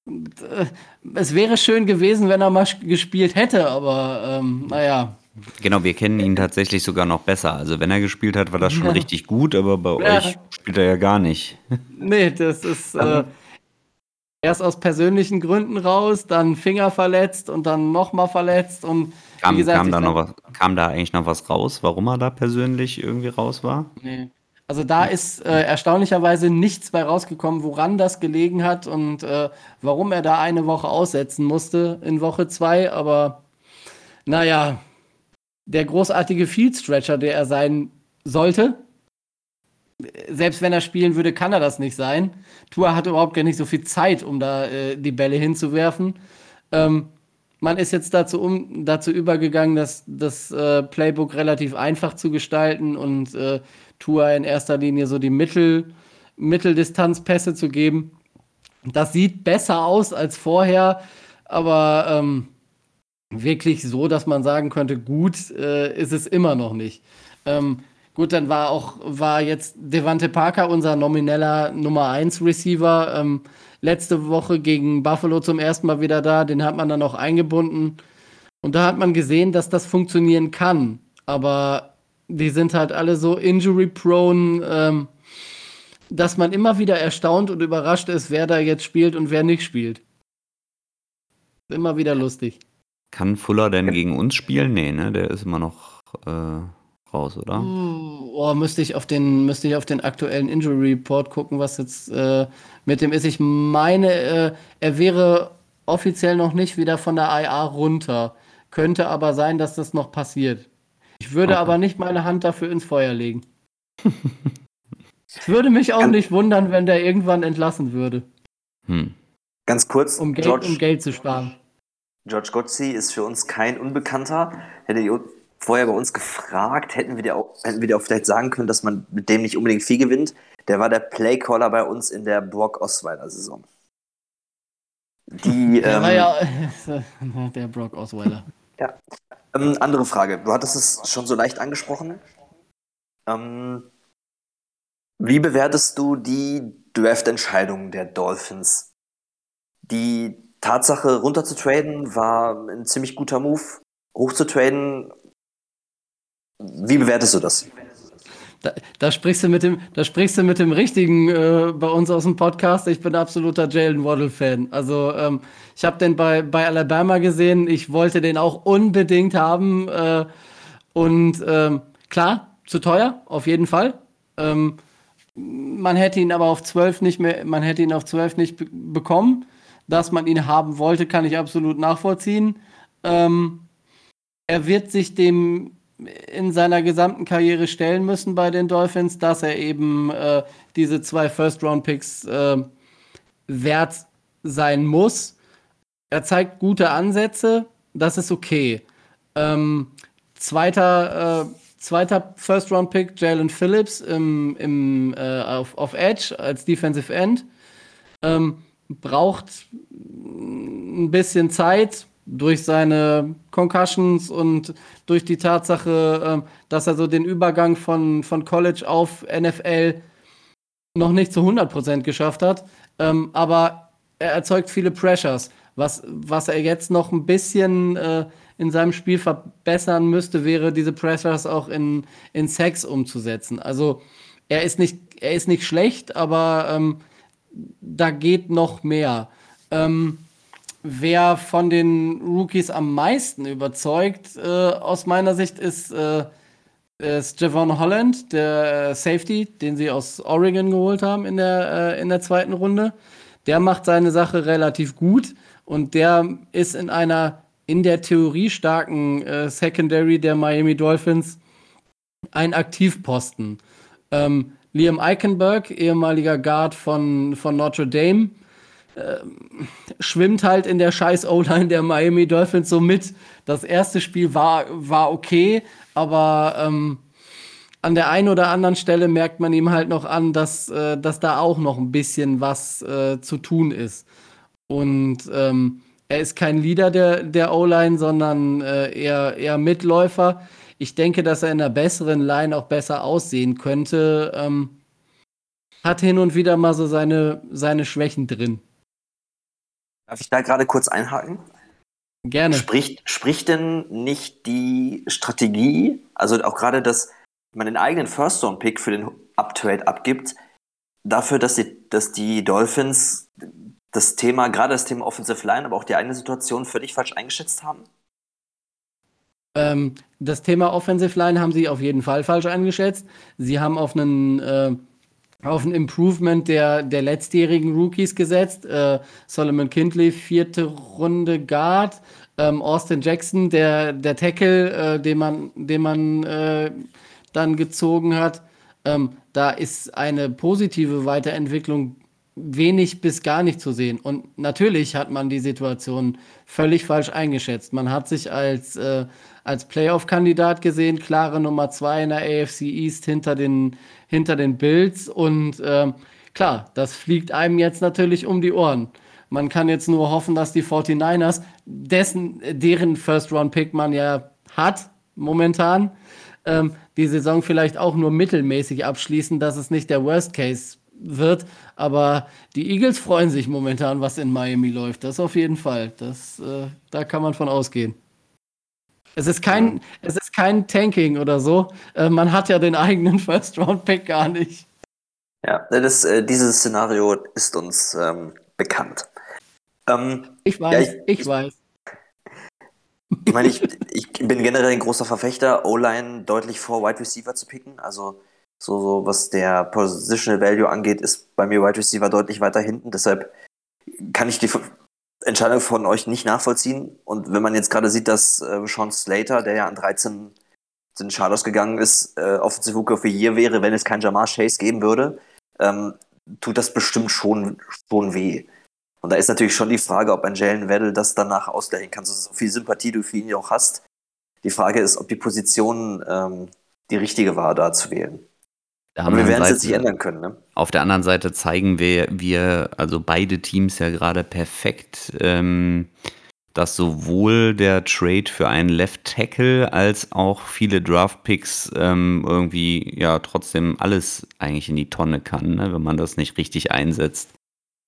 [SPEAKER 3] Und, äh, es wäre schön gewesen, wenn er mal gespielt hätte, aber ähm, naja.
[SPEAKER 1] Genau, wir kennen ihn tatsächlich sogar noch besser. Also wenn er gespielt hat, war das schon ja. richtig gut, aber bei ja. euch spielt er ja gar nicht.
[SPEAKER 3] Nee, das ist. Äh, erst aus persönlichen Gründen raus, dann Finger verletzt und dann nochmal verletzt und
[SPEAKER 1] kam, gesagt, kam da noch was, kam da eigentlich noch was raus, warum er da persönlich irgendwie raus war?
[SPEAKER 3] Nee. Also da ist äh, erstaunlicherweise nichts bei rausgekommen, woran das gelegen hat und äh, warum er da eine Woche aussetzen musste in Woche zwei. Aber naja, der großartige Field Stretcher, der er sein sollte, selbst wenn er spielen würde, kann er das nicht sein. Tua hat überhaupt gar nicht so viel Zeit, um da äh, die Bälle hinzuwerfen. Ähm, man ist jetzt dazu, um, dazu übergegangen, das, das äh, Playbook relativ einfach zu gestalten und äh, Tua in erster Linie so die Mittel, Mitteldistanzpässe zu geben. Das sieht besser aus als vorher, aber ähm, wirklich so, dass man sagen könnte, gut äh, ist es immer noch nicht. Ähm, Gut, dann war auch, war jetzt Devante Parker unser nomineller Nummer 1 Receiver. Ähm, letzte Woche gegen Buffalo zum ersten Mal wieder da. Den hat man dann auch eingebunden. Und da hat man gesehen, dass das funktionieren kann. Aber die sind halt alle so injury-prone, ähm, dass man immer wieder erstaunt und überrascht ist, wer da jetzt spielt und wer nicht spielt. Immer wieder lustig.
[SPEAKER 1] Kann Fuller denn gegen uns spielen? Nee, ne? Der ist immer noch. Äh raus, oder?
[SPEAKER 3] Oh, müsste ich auf den, müsste ich auf den aktuellen Injury Report gucken, was jetzt äh, mit dem ist. Ich meine, äh, er wäre offiziell noch nicht wieder von der IA runter. Könnte aber sein, dass das noch passiert. Ich würde okay. aber nicht meine Hand dafür ins Feuer legen. Es würde mich auch nicht wundern, wenn der irgendwann entlassen würde.
[SPEAKER 2] Hm. Ganz kurz,
[SPEAKER 3] um Geld, George, um Geld zu sparen.
[SPEAKER 2] George Gotzi ist für uns kein Unbekannter. Hätte vorher bei uns gefragt, hätten wir dir auch, hätten wir dir auch vielleicht sagen können, dass man mit dem nicht unbedingt viel gewinnt. Der war der Playcaller bei uns in der Brock Osweiler Saison.
[SPEAKER 3] Die, der ähm, war ja der Brock Osweiler.
[SPEAKER 2] Ja. Ähm, andere Frage. Du hattest es schon so leicht angesprochen. Ähm, wie bewertest du die Draft-Entscheidung der Dolphins? Die Tatsache, runterzutraden, war ein ziemlich guter Move. Hochzutraden wie bewertest du das?
[SPEAKER 3] Da, da, sprichst du mit dem, da sprichst du mit dem richtigen äh, bei uns aus dem Podcast. Ich bin absoluter Jalen Waddle-Fan. Also ähm, ich habe den bei, bei Alabama gesehen. Ich wollte den auch unbedingt haben. Äh, und ähm, klar, zu teuer, auf jeden Fall. Ähm, man hätte ihn aber auf 12 nicht mehr, man hätte ihn auf 12 nicht bekommen. Dass man ihn haben wollte, kann ich absolut nachvollziehen. Ähm, er wird sich dem in seiner gesamten Karriere stellen müssen bei den Dolphins, dass er eben äh, diese zwei First-Round-Picks äh, wert sein muss. Er zeigt gute Ansätze, das ist okay. Ähm, zweiter, äh, zweiter First-Round-Pick, Jalen Phillips im, im, äh, auf, auf Edge als Defensive End. Ähm, braucht ein bisschen Zeit, durch seine Concussions und durch die Tatsache, ähm, dass er so den Übergang von, von College auf NFL noch nicht zu 100% geschafft hat. Ähm, aber er erzeugt viele Pressures. Was, was er jetzt noch ein bisschen äh, in seinem Spiel verbessern müsste, wäre diese Pressures auch in, in Sex umzusetzen. Also er ist nicht, er ist nicht schlecht, aber ähm, da geht noch mehr. Ähm, wer von den Rookies am meisten überzeugt, äh, aus meiner Sicht, ist, äh, ist Javon Holland, der Safety, den sie aus Oregon geholt haben in der, äh, in der zweiten Runde. Der macht seine Sache relativ gut und der ist in einer in der Theorie starken äh, Secondary der Miami Dolphins ein Aktivposten. Ähm, Liam Eichenberg, ehemaliger Guard von, von Notre Dame, äh, schwimmt halt in der scheiß O-Line der Miami Dolphins so mit. Das erste Spiel war, war okay, aber ähm, an der einen oder anderen Stelle merkt man ihm halt noch an, dass, äh, dass da auch noch ein bisschen was äh, zu tun ist. Und ähm, er ist kein Leader der, der O-Line, sondern äh, eher, eher Mitläufer. Ich denke, dass er in einer besseren Line auch besser aussehen könnte. Ähm, hat hin und wieder mal so seine, seine Schwächen drin.
[SPEAKER 2] Darf ich da gerade kurz einhaken?
[SPEAKER 3] Gerne.
[SPEAKER 2] Spricht, spricht denn nicht die Strategie, also auch gerade, dass man den eigenen First-Round-Pick für den Uptrade abgibt, dafür, dass die, dass die Dolphins das Thema, gerade das Thema Offensive Line, aber auch die eigene Situation völlig falsch eingeschätzt haben?
[SPEAKER 3] Ähm, das Thema Offensive Line haben sie auf jeden Fall falsch eingeschätzt. Sie haben auf einen, äh, auf ein Improvement der, der letztjährigen Rookies gesetzt. Äh, Solomon Kindley, vierte Runde Guard. Ähm, Austin Jackson, der, der Tackle, äh, den man, den man äh, dann gezogen hat. Ähm, da ist eine positive Weiterentwicklung wenig bis gar nicht zu sehen. Und natürlich hat man die Situation völlig falsch eingeschätzt. Man hat sich als, äh, als Playoff-Kandidat gesehen, klare Nummer zwei in der AFC East hinter den, hinter den Bills. Und äh, klar, das fliegt einem jetzt natürlich um die Ohren. Man kann jetzt nur hoffen, dass die 49ers, dessen, deren First-Round-Pick man ja hat, momentan, ähm, die Saison vielleicht auch nur mittelmäßig abschließen, dass es nicht der Worst Case wird. Aber die Eagles freuen sich momentan, was in Miami läuft. Das auf jeden Fall. Das, äh, da kann man von ausgehen. Es ist kein, es ist kein Tanking oder so. Äh, man hat ja den eigenen First-Round-Pick gar nicht.
[SPEAKER 2] Ja, das, äh, dieses Szenario ist uns ähm, bekannt.
[SPEAKER 3] Ähm, ich weiß, ja, ich, ich, weiß.
[SPEAKER 2] Ich meine, ich, ich bin generell ein großer Verfechter, O-Line deutlich vor Wide Receiver zu picken. Also so, so was der Positional Value angeht, ist bei mir Wide Receiver deutlich weiter hinten. Deshalb kann ich die Entscheidung von euch nicht nachvollziehen. Und wenn man jetzt gerade sieht, dass äh, Sean Slater, der ja an 13 zu den Shadows gegangen ist, äh, Offensive Hooker of the Year wäre, wenn es kein Jamar Chase geben würde, ähm, tut das bestimmt schon, schon weh. Und da ist natürlich schon die Frage, ob ein Jalen Weddle das danach ausgleichen kann. So viel Sympathie du für ihn ja auch hast. Die Frage ist, ob die Position ähm, die richtige war, da zu wählen. Aber wir werden es jetzt nicht ändern können, ne?
[SPEAKER 1] Auf der anderen Seite zeigen wir, wir also beide Teams ja gerade perfekt, ähm, dass sowohl der Trade für einen Left Tackle als auch viele Draft Picks ähm, irgendwie ja trotzdem alles eigentlich in die Tonne kann, ne, wenn man das nicht richtig einsetzt.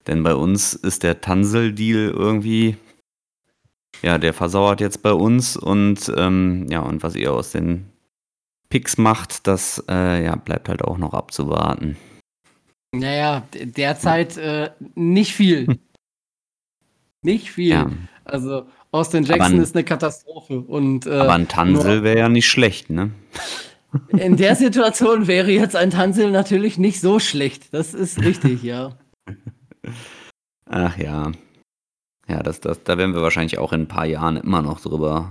[SPEAKER 1] Denn bei uns ist der Tansel-Deal irgendwie, ja, der versauert jetzt bei uns und ähm, ja, und was ihr aus den Picks macht, das äh, ja, bleibt halt auch noch abzuwarten.
[SPEAKER 3] Naja, derzeit äh, nicht viel. nicht viel. Ja. Also Austin Jackson ein, ist eine Katastrophe. Und, äh,
[SPEAKER 1] aber ein Tansel wäre ja nicht schlecht, ne?
[SPEAKER 3] In der Situation wäre jetzt ein Tansel natürlich nicht so schlecht. Das ist richtig, ja.
[SPEAKER 1] Ach ja. Ja, das, das, da werden wir wahrscheinlich auch in ein paar Jahren immer noch drüber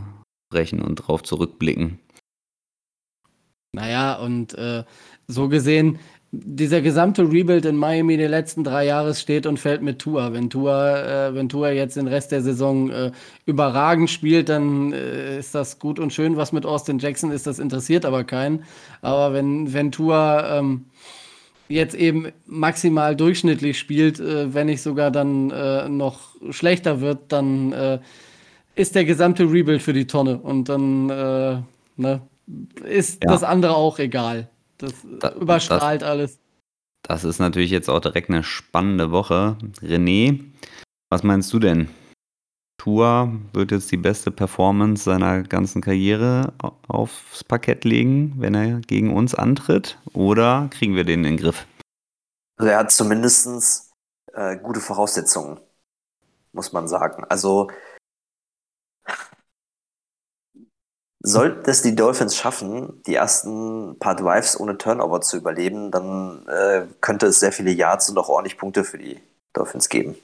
[SPEAKER 1] sprechen und drauf zurückblicken.
[SPEAKER 3] Naja, und äh, so gesehen, dieser gesamte Rebuild in Miami der letzten drei Jahre steht und fällt mit Tua. Wenn Tua, äh, wenn Tua jetzt den Rest der Saison äh, überragend spielt, dann äh, ist das gut und schön. Was mit Austin Jackson ist, das interessiert aber keinen. Aber wenn, wenn Tua ähm, jetzt eben maximal durchschnittlich spielt, äh, wenn nicht sogar dann äh, noch schlechter wird, dann äh, ist der gesamte Rebuild für die Tonne. Und dann, ne, ist ja. das andere auch egal. Das da, überstrahlt
[SPEAKER 1] das,
[SPEAKER 3] alles.
[SPEAKER 1] Das ist natürlich jetzt auch direkt eine spannende Woche. René, was meinst du denn? Tua wird jetzt die beste Performance seiner ganzen Karriere aufs Parkett legen, wenn er gegen uns antritt? Oder kriegen wir den in den Griff?
[SPEAKER 2] Also er hat zumindest äh, gute Voraussetzungen, muss man sagen. Also Sollten es die Dolphins schaffen, die ersten paar Drives ohne Turnover zu überleben, dann äh, könnte es sehr viele Yards und auch ordentlich Punkte für die Dolphins geben.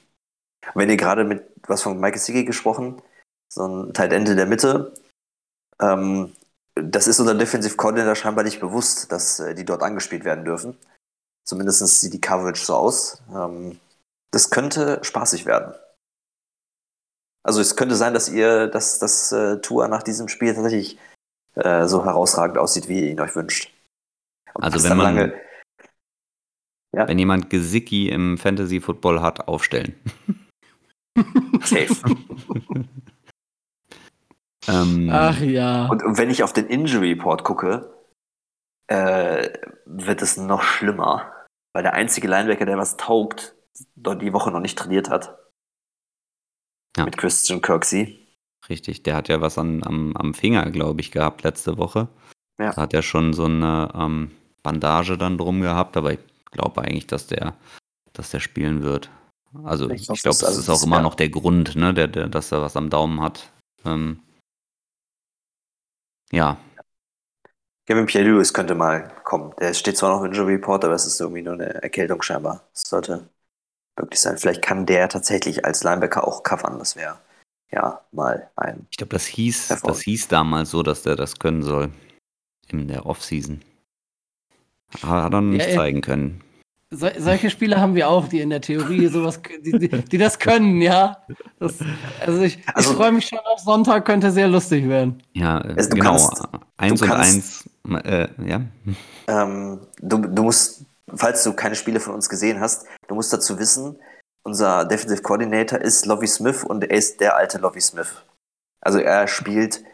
[SPEAKER 2] Wenn ihr gerade mit was von Michael Sigi gesprochen, so ein Tight Ende der Mitte, ähm, das ist unser Defensive Coordinator scheinbar nicht bewusst, dass äh, die dort angespielt werden dürfen. Zumindest sieht die Coverage so aus. Ähm, das könnte spaßig werden. Also es könnte sein, dass ihr, dass das äh, Tour nach diesem Spiel tatsächlich äh, so herausragend aussieht, wie ihr ihn euch wünscht.
[SPEAKER 1] Und also wenn man, lange, ja? wenn jemand Gesicki im Fantasy Football hat, aufstellen.
[SPEAKER 2] Safe.
[SPEAKER 3] ähm, Ach ja.
[SPEAKER 2] Und, und, wenn ich auf den Injury Report gucke, äh, wird es noch schlimmer, weil der einzige Linebacker, der was taugt, dort die Woche noch nicht trainiert hat. Ja. Mit Christian Kirksey.
[SPEAKER 1] Richtig, der hat ja was an, am, am Finger, glaube ich, gehabt letzte Woche. Ja. Da hat er schon so eine ähm, Bandage dann drum gehabt, aber ich glaube eigentlich, dass der, dass der spielen wird. Also ich, glaube, das ist auch immer ja. noch der Grund, ne, der, der, dass er was am Daumen hat. Ähm, ja.
[SPEAKER 2] Kevin Pierre-Louis könnte mal kommen. Der steht zwar noch im Injury Report, aber es ist irgendwie nur eine Erkältung scheinbar. Das sollte möglich sein. Vielleicht kann der tatsächlich als Linebacker auch covern. Das wäre ja mal ein.
[SPEAKER 1] Ich glaube, das hieß, das hieß damals so, dass der das können soll. In der Offseason. Hat er noch nicht ja, zeigen können.
[SPEAKER 3] So, solche Spieler haben wir auch, die in der Theorie sowas, die, die, die das können, ja. Das, also ich, also, ich freue mich schon auf Sonntag, könnte sehr lustig werden.
[SPEAKER 1] Ja, also genau. Kannst, eins und kannst, eins, äh, ja.
[SPEAKER 2] Ähm, du, du musst falls du keine Spiele von uns gesehen hast, du musst dazu wissen, unser Defensive Coordinator ist Lovie Smith und er ist der alte Lovie Smith. Also er spielt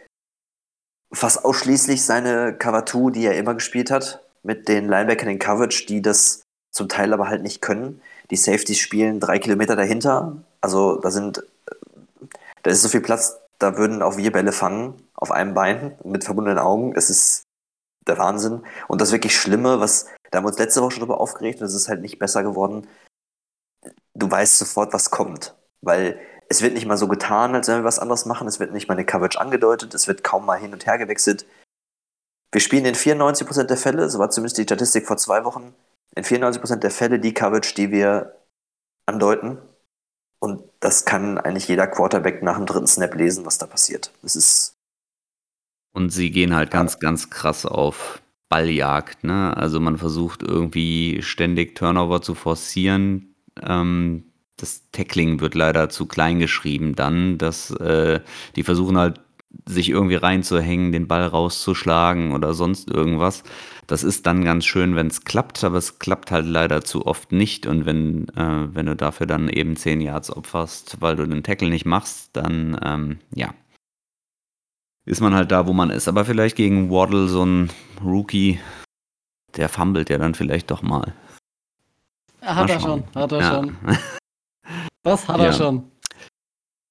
[SPEAKER 2] fast ausschließlich seine Cover 2, die er immer gespielt hat, mit den Linebackern in Coverage, die das zum Teil aber halt nicht können. Die Safeties spielen drei Kilometer dahinter. Also da sind, da ist so viel Platz, da würden auch wir Bälle fangen auf einem Bein mit verbundenen Augen. Es ist der Wahnsinn. Und das wirklich Schlimme, was da haben wir uns letzte Woche schon drüber aufgeregt und es ist halt nicht besser geworden. Du weißt sofort, was kommt. Weil es wird nicht mal so getan, als wenn wir was anderes machen. Es wird nicht mal eine Coverage angedeutet. Es wird kaum mal hin und her gewechselt. Wir spielen in 94% der Fälle, so war zumindest die Statistik vor zwei Wochen, in 94% der Fälle die Coverage, die wir andeuten. Und das kann eigentlich jeder Quarterback nach dem dritten Snap lesen, was da passiert. Das ist.
[SPEAKER 1] Und sie gehen halt ganz, ganz krass auf Balljagd. Ne? Also man versucht irgendwie ständig Turnover zu forcieren. Ähm, das Tackling wird leider zu klein geschrieben dann, dass äh, die versuchen halt sich irgendwie reinzuhängen, den Ball rauszuschlagen oder sonst irgendwas. Das ist dann ganz schön, wenn es klappt, aber es klappt halt leider zu oft nicht. Und wenn, äh, wenn du dafür dann eben 10 Yards opferst, weil du den Tackle nicht machst, dann ähm, ja, ist man halt da, wo man ist. Aber vielleicht gegen Waddle, so ein Rookie, der fummelt ja dann vielleicht doch mal.
[SPEAKER 3] Hat mal er schon, hat er ja. schon. Das hat ja. er schon.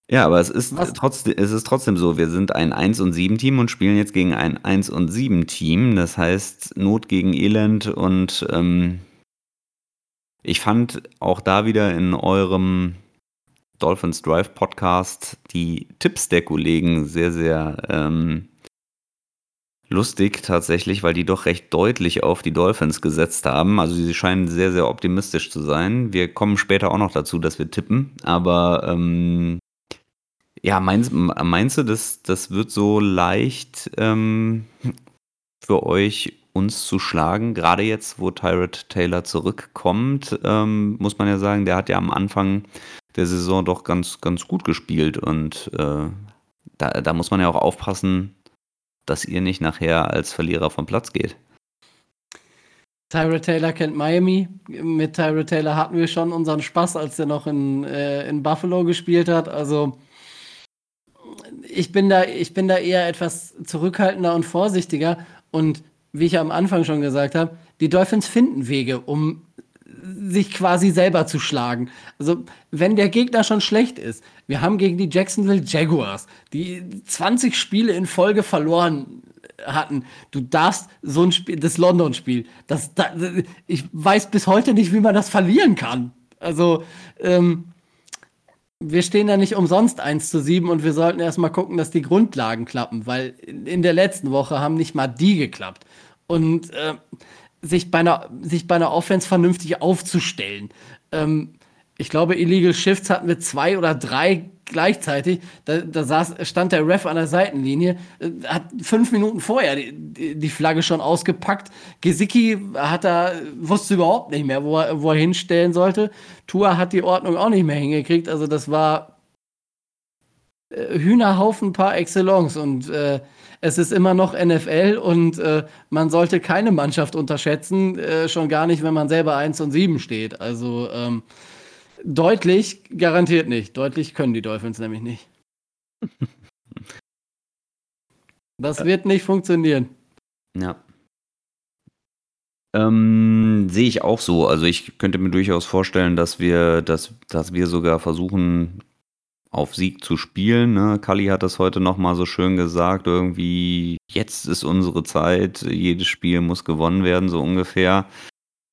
[SPEAKER 1] Ja, aber es ist, trotzdem, es ist trotzdem so, wir sind ein 1 und 7 Team und spielen jetzt gegen ein 1 und 7 Team. Das heißt Not gegen Elend und ähm, ich fand auch da wieder in eurem Dolphins Drive Podcast die Tipps der Kollegen sehr, sehr ähm, lustig tatsächlich, weil die doch recht deutlich auf die Dolphins gesetzt haben. Also sie scheinen sehr, sehr optimistisch zu sein. Wir kommen später auch noch dazu, dass wir tippen, aber ähm, ja, meinst, meinst du, das, das wird so leicht ähm, für euch uns zu schlagen? Gerade jetzt, wo Tyrod Taylor zurückkommt, ähm, muss man ja sagen, der hat ja am Anfang der Saison doch ganz, ganz gut gespielt. Und äh, da, da muss man ja auch aufpassen, dass ihr nicht nachher als Verlierer vom Platz geht.
[SPEAKER 3] Tyra Taylor kennt Miami. Mit Tyra Taylor hatten wir schon unseren Spaß, als er noch in, äh, in Buffalo gespielt hat. Also ich bin da, ich bin da eher etwas zurückhaltender und vorsichtiger. Und wie ich am Anfang schon gesagt habe, die Dolphins finden Wege, um sich quasi selber zu schlagen. Also, wenn der Gegner schon schlecht ist, wir haben gegen die Jacksonville Jaguars, die 20 Spiele in Folge verloren hatten. Du darfst so ein Spiel, das London-Spiel, das, das, ich weiß bis heute nicht, wie man das verlieren kann. Also, ähm, wir stehen da nicht umsonst 1 zu 7 und wir sollten erstmal gucken, dass die Grundlagen klappen, weil in der letzten Woche haben nicht mal die geklappt. Und äh, sich, bei einer, sich bei einer Offense vernünftig aufzustellen. Ähm, ich glaube, Illegal Shifts hatten wir zwei oder drei gleichzeitig. Da, da saß, stand der Ref an der Seitenlinie, äh, hat fünf Minuten vorher die, die Flagge schon ausgepackt. Gesicki hat da, wusste überhaupt nicht mehr, wo er, wo er hinstellen sollte. Tua hat die Ordnung auch nicht mehr hingekriegt. Also das war Hühnerhaufen par excellence. Und äh, es ist immer noch NFL und äh, man sollte keine Mannschaft unterschätzen, äh, schon gar nicht, wenn man selber 1 und 7 steht. Also ähm, Deutlich garantiert nicht. Deutlich können die Dolphins nämlich nicht. Das wird nicht funktionieren.
[SPEAKER 1] Ja. Ähm, sehe ich auch so. Also ich könnte mir durchaus vorstellen, dass wir, dass, dass wir sogar versuchen, auf Sieg zu spielen. Ne? Kali hat das heute nochmal so schön gesagt. Irgendwie, jetzt ist unsere Zeit, jedes Spiel muss gewonnen werden, so ungefähr.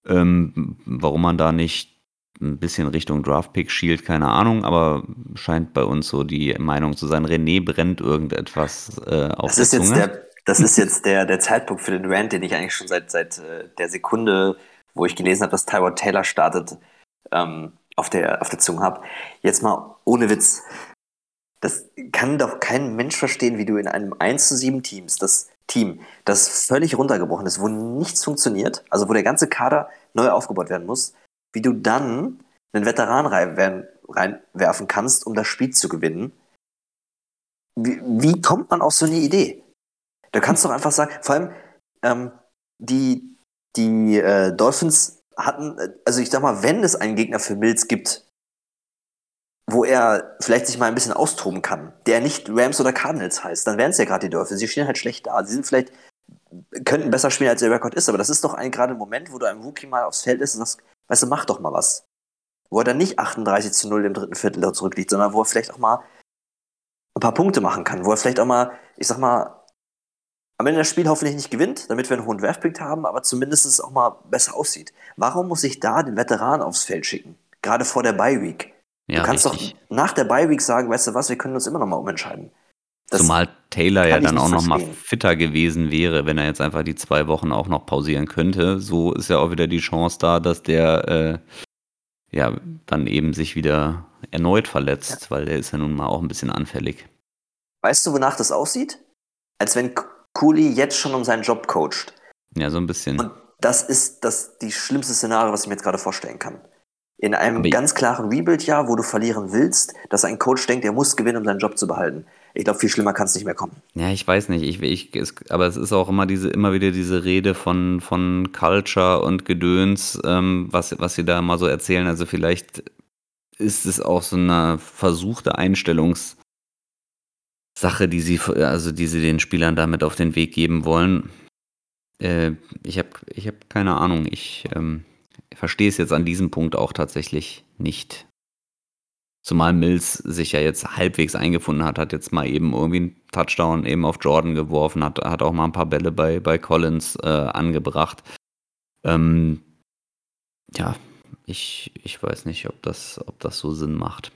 [SPEAKER 1] Ähm, warum man da nicht ein bisschen Richtung Draftpick schielt, keine Ahnung, aber scheint bei uns so die Meinung zu sein, René brennt irgendetwas äh, auf
[SPEAKER 2] das
[SPEAKER 1] der
[SPEAKER 2] ist
[SPEAKER 1] Zunge.
[SPEAKER 2] Jetzt der, das ist jetzt der, der Zeitpunkt für den Rant, den ich eigentlich schon seit, seit äh, der Sekunde, wo ich gelesen habe, dass Tyrod Taylor startet, ähm, auf, der, auf der Zunge habe. Jetzt mal ohne Witz. Das kann doch kein Mensch verstehen, wie du in einem 1 zu 7 Teams, das Team, das völlig runtergebrochen ist, wo nichts funktioniert, also wo der ganze Kader neu aufgebaut werden muss, wie du dann einen Veteran reinwerfen kannst, um das Spiel zu gewinnen. Wie, wie kommt man auf so eine Idee? Du kannst doch einfach sagen, vor allem ähm, die, die äh, Dolphins hatten, also ich sag mal, wenn es einen Gegner für Mills gibt, wo er vielleicht sich mal ein bisschen austoben kann, der nicht Rams oder Cardinals heißt, dann wären es ja gerade die Dolphins. Sie stehen halt schlecht da. Sie sind vielleicht, könnten besser spielen, als der Rekord ist, aber das ist doch ein gerade Moment, wo du einem Rookie mal aufs Feld ist und sagst, weißt du, mach doch mal was. Wo er dann nicht 38 zu 0 im dritten Viertel zurückliegt, sondern wo er vielleicht auch mal ein paar Punkte machen kann, wo er vielleicht auch mal, ich sag mal, am Ende das Spiel hoffentlich nicht gewinnt, damit wir einen hohen Draftpick haben, aber zumindest es auch mal besser aussieht. Warum muss ich da den Veteran aufs Feld schicken? Gerade vor der Bye Week. Ja, du kannst richtig. doch nach der Bye Week sagen, weißt du was, wir können uns immer noch mal umentscheiden.
[SPEAKER 1] Das Zumal Taylor ja dann auch noch mal fitter gewesen wäre, wenn er jetzt einfach die zwei Wochen auch noch pausieren könnte. So ist ja auch wieder die Chance da, dass der äh, ja dann eben sich wieder erneut verletzt, ja. weil der ist ja nun mal auch ein bisschen anfällig.
[SPEAKER 2] Weißt du, wonach das aussieht? Als wenn Cooley jetzt schon um seinen Job coacht.
[SPEAKER 1] Ja, so ein bisschen.
[SPEAKER 2] Und das ist das die schlimmste Szenario, was ich mir jetzt gerade vorstellen kann. In einem Aber ganz klaren Rebuild-Jahr, wo du verlieren willst, dass ein Coach denkt, er muss gewinnen, um seinen Job zu behalten ich glaube, viel schlimmer kann es nicht mehr kommen.
[SPEAKER 1] Ja, ich weiß nicht. Ich, ich, es, aber es ist auch immer diese, immer wieder diese Rede von, von Culture und Gedöns, ähm, was, was sie da immer so erzählen. Also vielleicht ist es auch so eine versuchte Einstellungssache, die sie, also die sie den Spielern damit auf den Weg geben wollen. Äh, ich habe ich hab keine Ahnung. Ich ähm, verstehe es jetzt an diesem Punkt auch tatsächlich nicht. Zumal Mills sich ja jetzt halbwegs eingefunden hat, hat jetzt mal eben irgendwie einen Touchdown eben auf Jordan geworfen, hat, hat auch mal ein paar Bälle bei, bei Collins äh, angebracht. Ähm, ja, ich, ich weiß nicht, ob das, ob das so Sinn macht.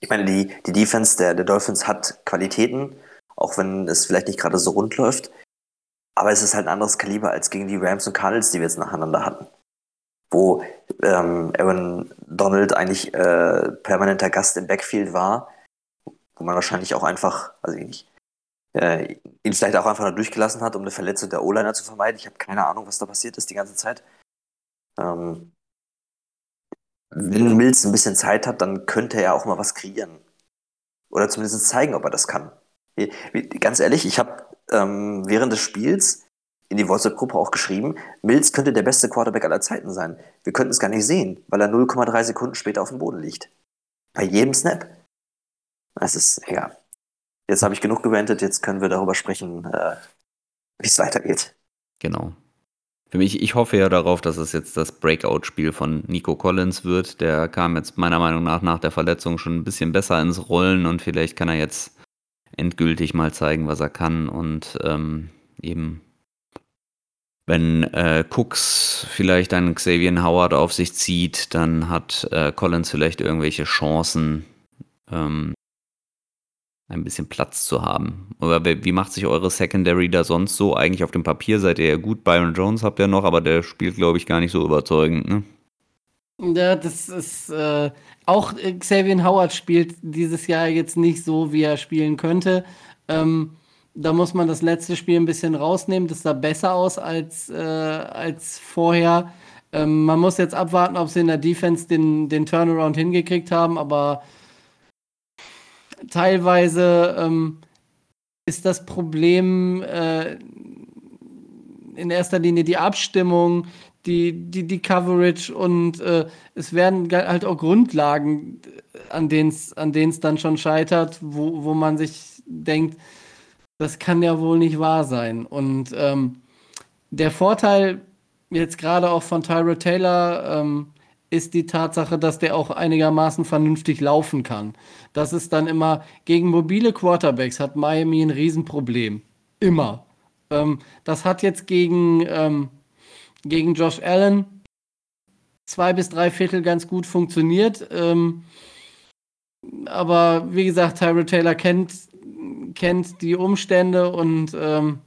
[SPEAKER 2] Ich meine, die, die Defense der, der Dolphins hat Qualitäten, auch wenn es vielleicht nicht gerade so rund läuft. Aber es ist halt ein anderes Kaliber als gegen die Rams und Cardinals, die wir jetzt nacheinander hatten wo ähm, Aaron Donald eigentlich äh, permanenter Gast im Backfield war, wo man wahrscheinlich auch einfach, also nicht, äh, ihn vielleicht auch einfach nur durchgelassen hat, um eine Verletzung der O-Liner zu vermeiden. Ich habe keine Ahnung, was da passiert ist die ganze Zeit. Ähm, wenn Mills ein bisschen Zeit hat, dann könnte er auch mal was kreieren. Oder zumindest zeigen, ob er das kann. Ganz ehrlich, ich habe ähm, während des Spiels in die WhatsApp-Gruppe auch geschrieben, Mills könnte der beste Quarterback aller Zeiten sein. Wir könnten es gar nicht sehen, weil er 0,3 Sekunden später auf dem Boden liegt. Bei jedem Snap. Das ist, ja. Jetzt habe ich genug gewendet, jetzt können wir darüber sprechen, äh, wie es weitergeht.
[SPEAKER 1] Genau. Für mich, ich hoffe ja darauf, dass es jetzt das Breakout-Spiel von Nico Collins wird. Der kam jetzt meiner Meinung nach nach der Verletzung schon ein bisschen besser ins Rollen und vielleicht kann er jetzt endgültig mal zeigen, was er kann und ähm, eben wenn äh, Cooks vielleicht einen Xavier Howard auf sich zieht, dann hat äh, Collins vielleicht irgendwelche Chancen, ähm, ein bisschen Platz zu haben. Oder wie macht sich eure Secondary da sonst so? Eigentlich auf dem Papier seid ihr ja gut. Byron Jones habt ihr noch, aber der spielt, glaube ich, gar nicht so überzeugend, ne?
[SPEAKER 3] Ja, das ist äh, auch Xavier Howard spielt dieses Jahr jetzt nicht so, wie er spielen könnte. Ähm, da muss man das letzte Spiel ein bisschen rausnehmen. Das sah besser aus als, äh, als vorher. Ähm, man muss jetzt abwarten, ob sie in der Defense den, den Turnaround hingekriegt haben, aber teilweise ähm, ist das Problem äh, in erster Linie die Abstimmung, die, die, die Coverage und äh, es werden halt auch Grundlagen, an denen es an dann schon scheitert, wo, wo man sich denkt, das kann ja wohl nicht wahr sein. Und ähm, der Vorteil jetzt gerade auch von Tyra Taylor ähm, ist die Tatsache, dass der auch einigermaßen vernünftig laufen kann. Das ist dann immer gegen mobile Quarterbacks hat Miami ein Riesenproblem. Immer. Ähm, das hat jetzt gegen, ähm, gegen Josh Allen zwei bis drei Viertel ganz gut funktioniert. Ähm, aber wie gesagt, Tyra Taylor kennt kennt die Umstände und ähm,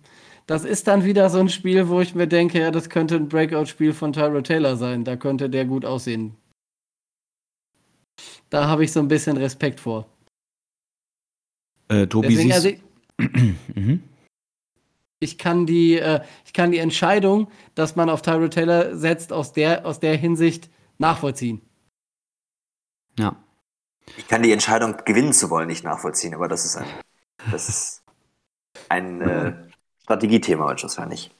[SPEAKER 3] das ist dann wieder so ein Spiel, wo ich mir denke, ja, das könnte ein Breakout-Spiel von Tyro Taylor sein. Da könnte der gut aussehen. Da habe ich so ein bisschen Respekt vor.
[SPEAKER 1] Äh, Tobi, Deswegen, also ich,
[SPEAKER 3] mhm. ich, kann die, äh, ich kann die Entscheidung, dass man auf Tyro Taylor setzt, aus der, aus der Hinsicht nachvollziehen.
[SPEAKER 1] Ja.
[SPEAKER 2] Ich kann die Entscheidung, gewinnen zu wollen, nicht nachvollziehen, aber das ist ein das ist ein äh, Strategiethema wahrscheinlich.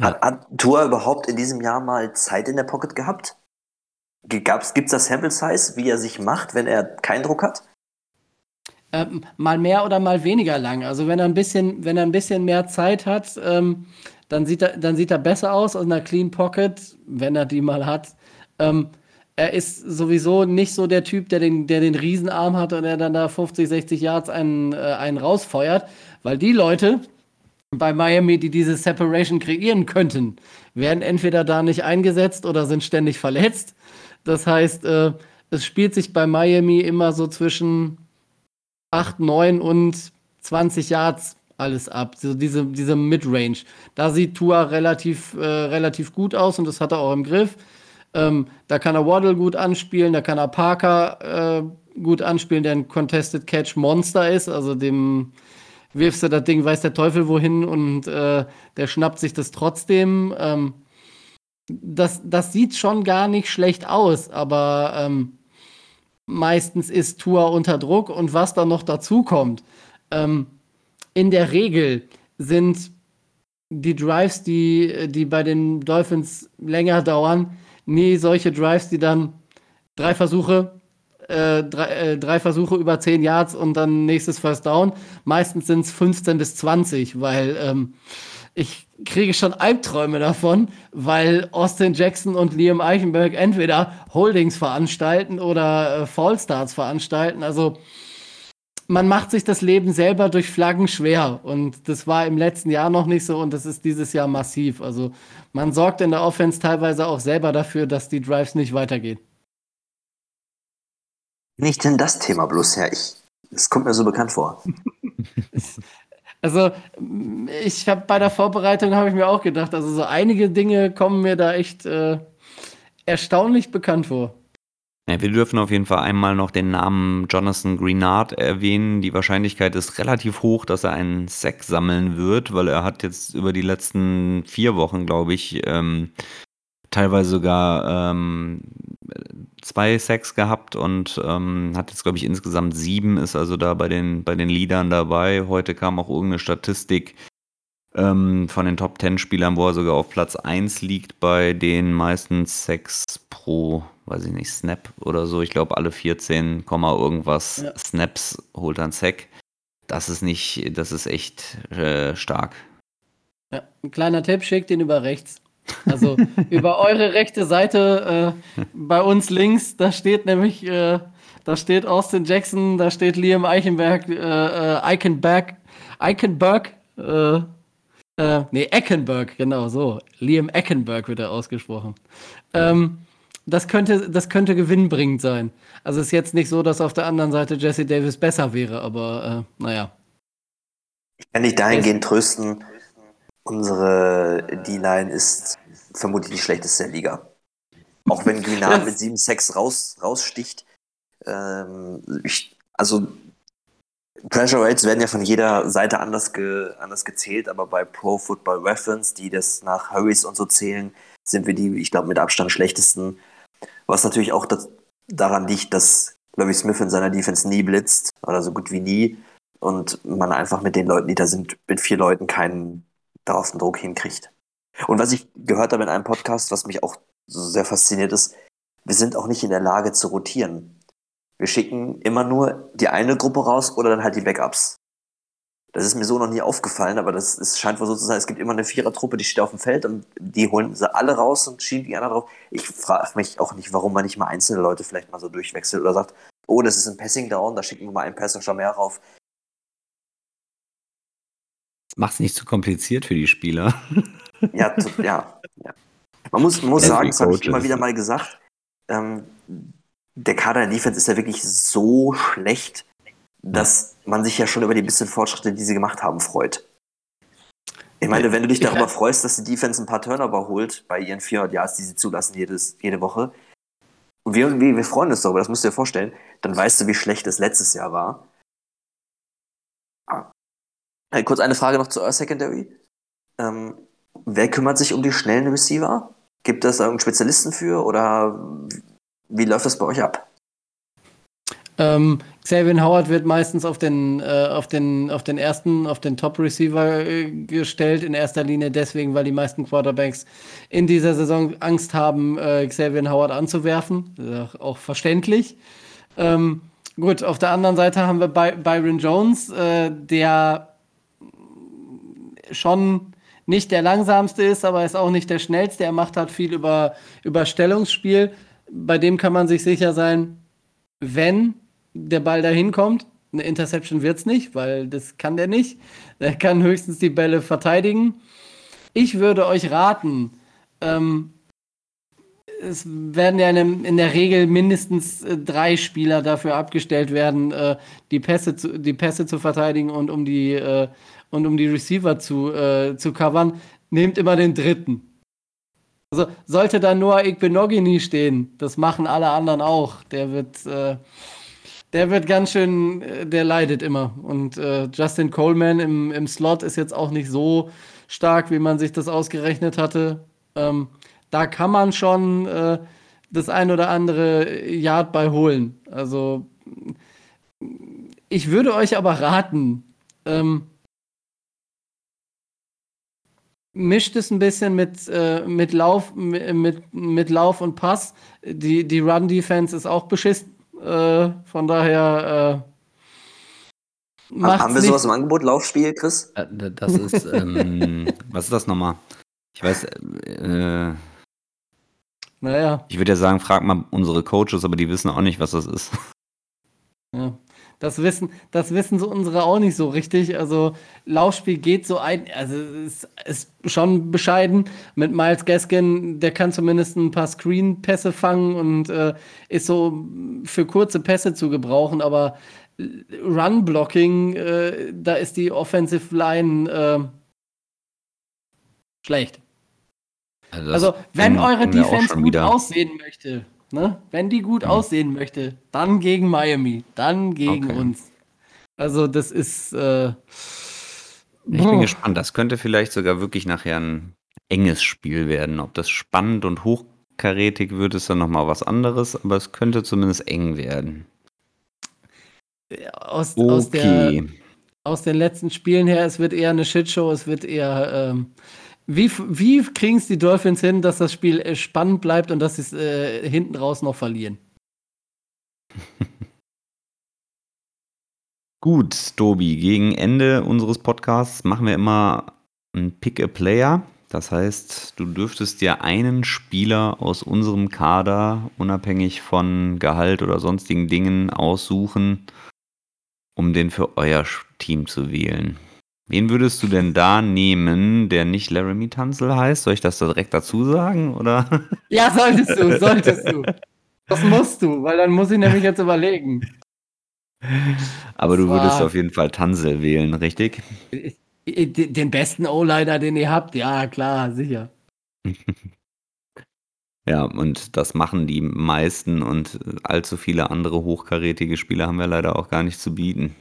[SPEAKER 2] Hat, hat Tour überhaupt in diesem Jahr mal Zeit in der Pocket gehabt? Gibt es das Sample Size, wie er sich macht, wenn er keinen Druck hat?
[SPEAKER 3] Ähm, mal mehr oder mal weniger lang. Also wenn er ein bisschen, wenn er ein bisschen mehr Zeit hat, ähm, dann, sieht er, dann sieht er besser aus aus einer Clean Pocket, wenn er die mal hat. Ähm, er ist sowieso nicht so der Typ, der den, der den Riesenarm hat und der dann da 50, 60 Yards einen, äh, einen rausfeuert, weil die Leute bei Miami, die diese Separation kreieren könnten, werden entweder da nicht eingesetzt oder sind ständig verletzt. Das heißt, äh, es spielt sich bei Miami immer so zwischen 8, 9 und 20 Yards alles ab. So diese, diese Midrange. Da sieht Tua relativ, äh, relativ gut aus und das hat er auch im Griff. Ähm, da kann er Waddle gut anspielen, da kann er Parker äh, gut anspielen, der ein Contested Catch Monster ist. Also dem wirfst du das Ding, weiß der Teufel wohin und äh, der schnappt sich das trotzdem. Ähm, das, das sieht schon gar nicht schlecht aus, aber ähm, meistens ist Tour unter Druck und was dann noch dazu kommt. Ähm, in der Regel sind die Drives, die, die bei den Dolphins länger dauern, nie solche Drives, die dann drei Versuche, äh, drei, äh, drei, Versuche über zehn Yards und dann nächstes First Down. Meistens sind es 15 bis 20, weil ähm, ich kriege schon Albträume davon, weil Austin Jackson und Liam Eichenberg entweder Holdings veranstalten oder äh, Fallstarts veranstalten. Also man macht sich das Leben selber durch Flaggen schwer. Und das war im letzten Jahr noch nicht so und das ist dieses Jahr massiv. Also man sorgt in der Offense teilweise auch selber dafür, dass die Drives nicht weitergehen.
[SPEAKER 2] Nicht denn das Thema bloß her? Ich, es kommt mir so bekannt vor.
[SPEAKER 3] also ich habe bei der Vorbereitung habe ich mir auch gedacht, also so einige Dinge kommen mir da echt äh, erstaunlich bekannt vor.
[SPEAKER 1] Ja, wir dürfen auf jeden Fall einmal noch den Namen Jonathan Greenard erwähnen. Die Wahrscheinlichkeit ist relativ hoch, dass er einen Sack sammeln wird, weil er hat jetzt über die letzten vier Wochen, glaube ich, ähm, teilweise sogar ähm, zwei Sacks gehabt und ähm, hat jetzt, glaube ich, insgesamt sieben, ist also da bei den, bei den Leadern dabei. Heute kam auch irgendeine Statistik ähm, von den Top 10 Spielern, wo er sogar auf Platz 1 liegt bei den meisten Sacks pro weiß ich nicht, Snap oder so. Ich glaube, alle 14, irgendwas ja. Snaps holt er einen Sack. Das ist nicht, das ist echt äh, stark.
[SPEAKER 3] Ja, ein kleiner Tipp, schickt ihn über rechts. Also über eure rechte Seite, äh, bei uns links, da steht nämlich, äh, da steht Austin Jackson, da steht Liam Eichenberg, äh, äh, Eichenberg, Eichenberg, äh, äh, nee, Eckenberg, genau so. Liam Eckenberg wird er ausgesprochen. Ähm, das könnte, das könnte gewinnbringend sein. Also es ist jetzt nicht so, dass auf der anderen Seite Jesse Davis besser wäre, aber äh, naja.
[SPEAKER 2] Ich kann dich dahingehend trösten. Unsere D-Line ist vermutlich die schlechteste der Liga. Auch wenn Guinard mit 7 Sex raus, raussticht. Ähm, ich, also Pressure Rates werden ja von jeder Seite anders, ge, anders gezählt, aber bei Pro Football Reference, die das nach Hurries und so zählen, sind wir die, ich glaube, mit Abstand schlechtesten. Was natürlich auch das, daran liegt, dass Lovie Smith in seiner Defense nie blitzt oder so gut wie nie und man einfach mit den Leuten, die da sind, mit vier Leuten keinen draußen Druck hinkriegt. Und was ich gehört habe in einem Podcast, was mich auch sehr fasziniert ist, wir sind auch nicht in der Lage zu rotieren. Wir schicken immer nur die eine Gruppe raus oder dann halt die Backups. Das ist mir so noch nie aufgefallen, aber das ist, scheint wohl so zu sein. Es gibt immer eine Vierertruppe, die steht auf dem Feld und die holen sie alle raus und schieben die anderen drauf. Ich frage mich auch nicht, warum man nicht mal einzelne Leute vielleicht mal so durchwechselt oder sagt, oh, das ist ein Passing Down, da schicken wir mal einen Passer mehr rauf.
[SPEAKER 1] Macht es nicht zu kompliziert für die Spieler.
[SPEAKER 2] Ja, ja, ja. Man muss, muss sagen, das habe ich immer wieder mal gesagt, ähm, der Kader der Defense ist ja wirklich so schlecht, dass man sich ja schon über die bisschen Fortschritte, die sie gemacht haben, freut. Ich meine, wenn du dich darüber freust, dass die Defense ein paar Turnover holt bei ihren 400 Yards, die sie zulassen jedes, jede Woche, und wir, wir, wir freuen uns darüber, das musst du dir vorstellen, dann weißt du, wie schlecht es letztes Jahr war. Hey, kurz eine Frage noch zu Earth Secondary. Ähm, wer kümmert sich um die schnellen Receiver? Gibt es da irgendeinen Spezialisten für oder wie läuft das bei euch ab?
[SPEAKER 3] Ähm, Xavier Howard wird meistens auf den, äh, auf den, auf den ersten, auf den Top-Receiver äh, gestellt, in erster Linie deswegen, weil die meisten Quarterbacks in dieser Saison Angst haben, äh, Xavier Howard anzuwerfen. auch verständlich. Ähm, gut, auf der anderen Seite haben wir By Byron Jones, äh, der schon nicht der langsamste ist, aber ist auch nicht der schnellste. Er macht halt viel über, über Stellungsspiel. Bei dem kann man sich sicher sein, wenn der Ball dahin kommt. Eine Interception wird es nicht, weil das kann der nicht. Er kann höchstens die Bälle verteidigen. Ich würde euch raten, ähm, es werden ja in, in, der Regel mindestens äh, drei Spieler dafür abgestellt werden, äh, die, Pässe zu, die Pässe zu verteidigen und um die, äh, und um die Receiver zu, äh, zu covern. Nehmt immer den dritten. Also sollte da Noah Igbenogini stehen, das machen alle anderen auch. Der wird äh, der wird ganz schön, äh, der leidet immer. Und äh, Justin Coleman im, im Slot ist jetzt auch nicht so stark, wie man sich das ausgerechnet hatte. Ähm, da kann man schon äh, das ein oder andere Yard bei holen. Also ich würde euch aber raten, ähm, mischt es ein bisschen mit, äh, mit, Lauf, mit, mit Lauf und Pass. Die, die Run-Defense ist auch beschissen. Äh, von daher.
[SPEAKER 2] Äh, haben wir sowas im Angebot? Laufspiel, Chris?
[SPEAKER 1] Äh, das ist. Ähm, was ist das nochmal? Ich weiß. Äh,
[SPEAKER 3] naja.
[SPEAKER 1] Ich würde ja sagen, frag mal unsere Coaches, aber die wissen auch nicht, was das ist.
[SPEAKER 3] Ja. Das wissen, das wissen so unsere auch nicht so richtig. Also Laufspiel geht so ein, also es ist schon bescheiden. Mit Miles Gaskin, der kann zumindest ein paar Screen-Pässe fangen und äh, ist so für kurze Pässe zu gebrauchen, aber Run-Blocking, äh, da ist die Offensive Line äh, schlecht. Also, also wenn eure Defense gut aussehen möchte, Ne? Wenn die gut mhm. aussehen möchte, dann gegen Miami, dann gegen okay. uns. Also das ist. Äh,
[SPEAKER 1] ich bin gespannt. Das könnte vielleicht sogar wirklich nachher ein enges Spiel werden. Ob das spannend und hochkarätig wird, ist dann nochmal was anderes, aber es könnte zumindest eng werden.
[SPEAKER 3] Aus, okay. aus, der, aus den letzten Spielen her, es wird eher eine Shitshow, es wird eher ähm, wie, wie kriegen es die Dolphins hin, dass das Spiel äh, spannend bleibt und dass sie es äh, hinten raus noch verlieren?
[SPEAKER 1] Gut, Tobi, gegen Ende unseres Podcasts machen wir immer ein Pick a Player. Das heißt, du dürftest dir einen Spieler aus unserem Kader, unabhängig von Gehalt oder sonstigen Dingen, aussuchen, um den für euer Team zu wählen. Wen würdest du denn da nehmen, der nicht Laramie Tunzel heißt? Soll ich das direkt dazu sagen? Oder?
[SPEAKER 3] Ja, solltest du, solltest du. Das musst du, weil dann muss ich nämlich jetzt überlegen.
[SPEAKER 1] Aber
[SPEAKER 3] Das
[SPEAKER 1] du würdest auf jeden Fall Tunzel wählen, richtig?
[SPEAKER 3] Den besten O-Liner, den ihr habt, ja, klar, sicher.
[SPEAKER 1] Ja, und das machen die meisten und allzu viele andere hochkarätige Spieler haben wir leider auch gar nicht zu bieten.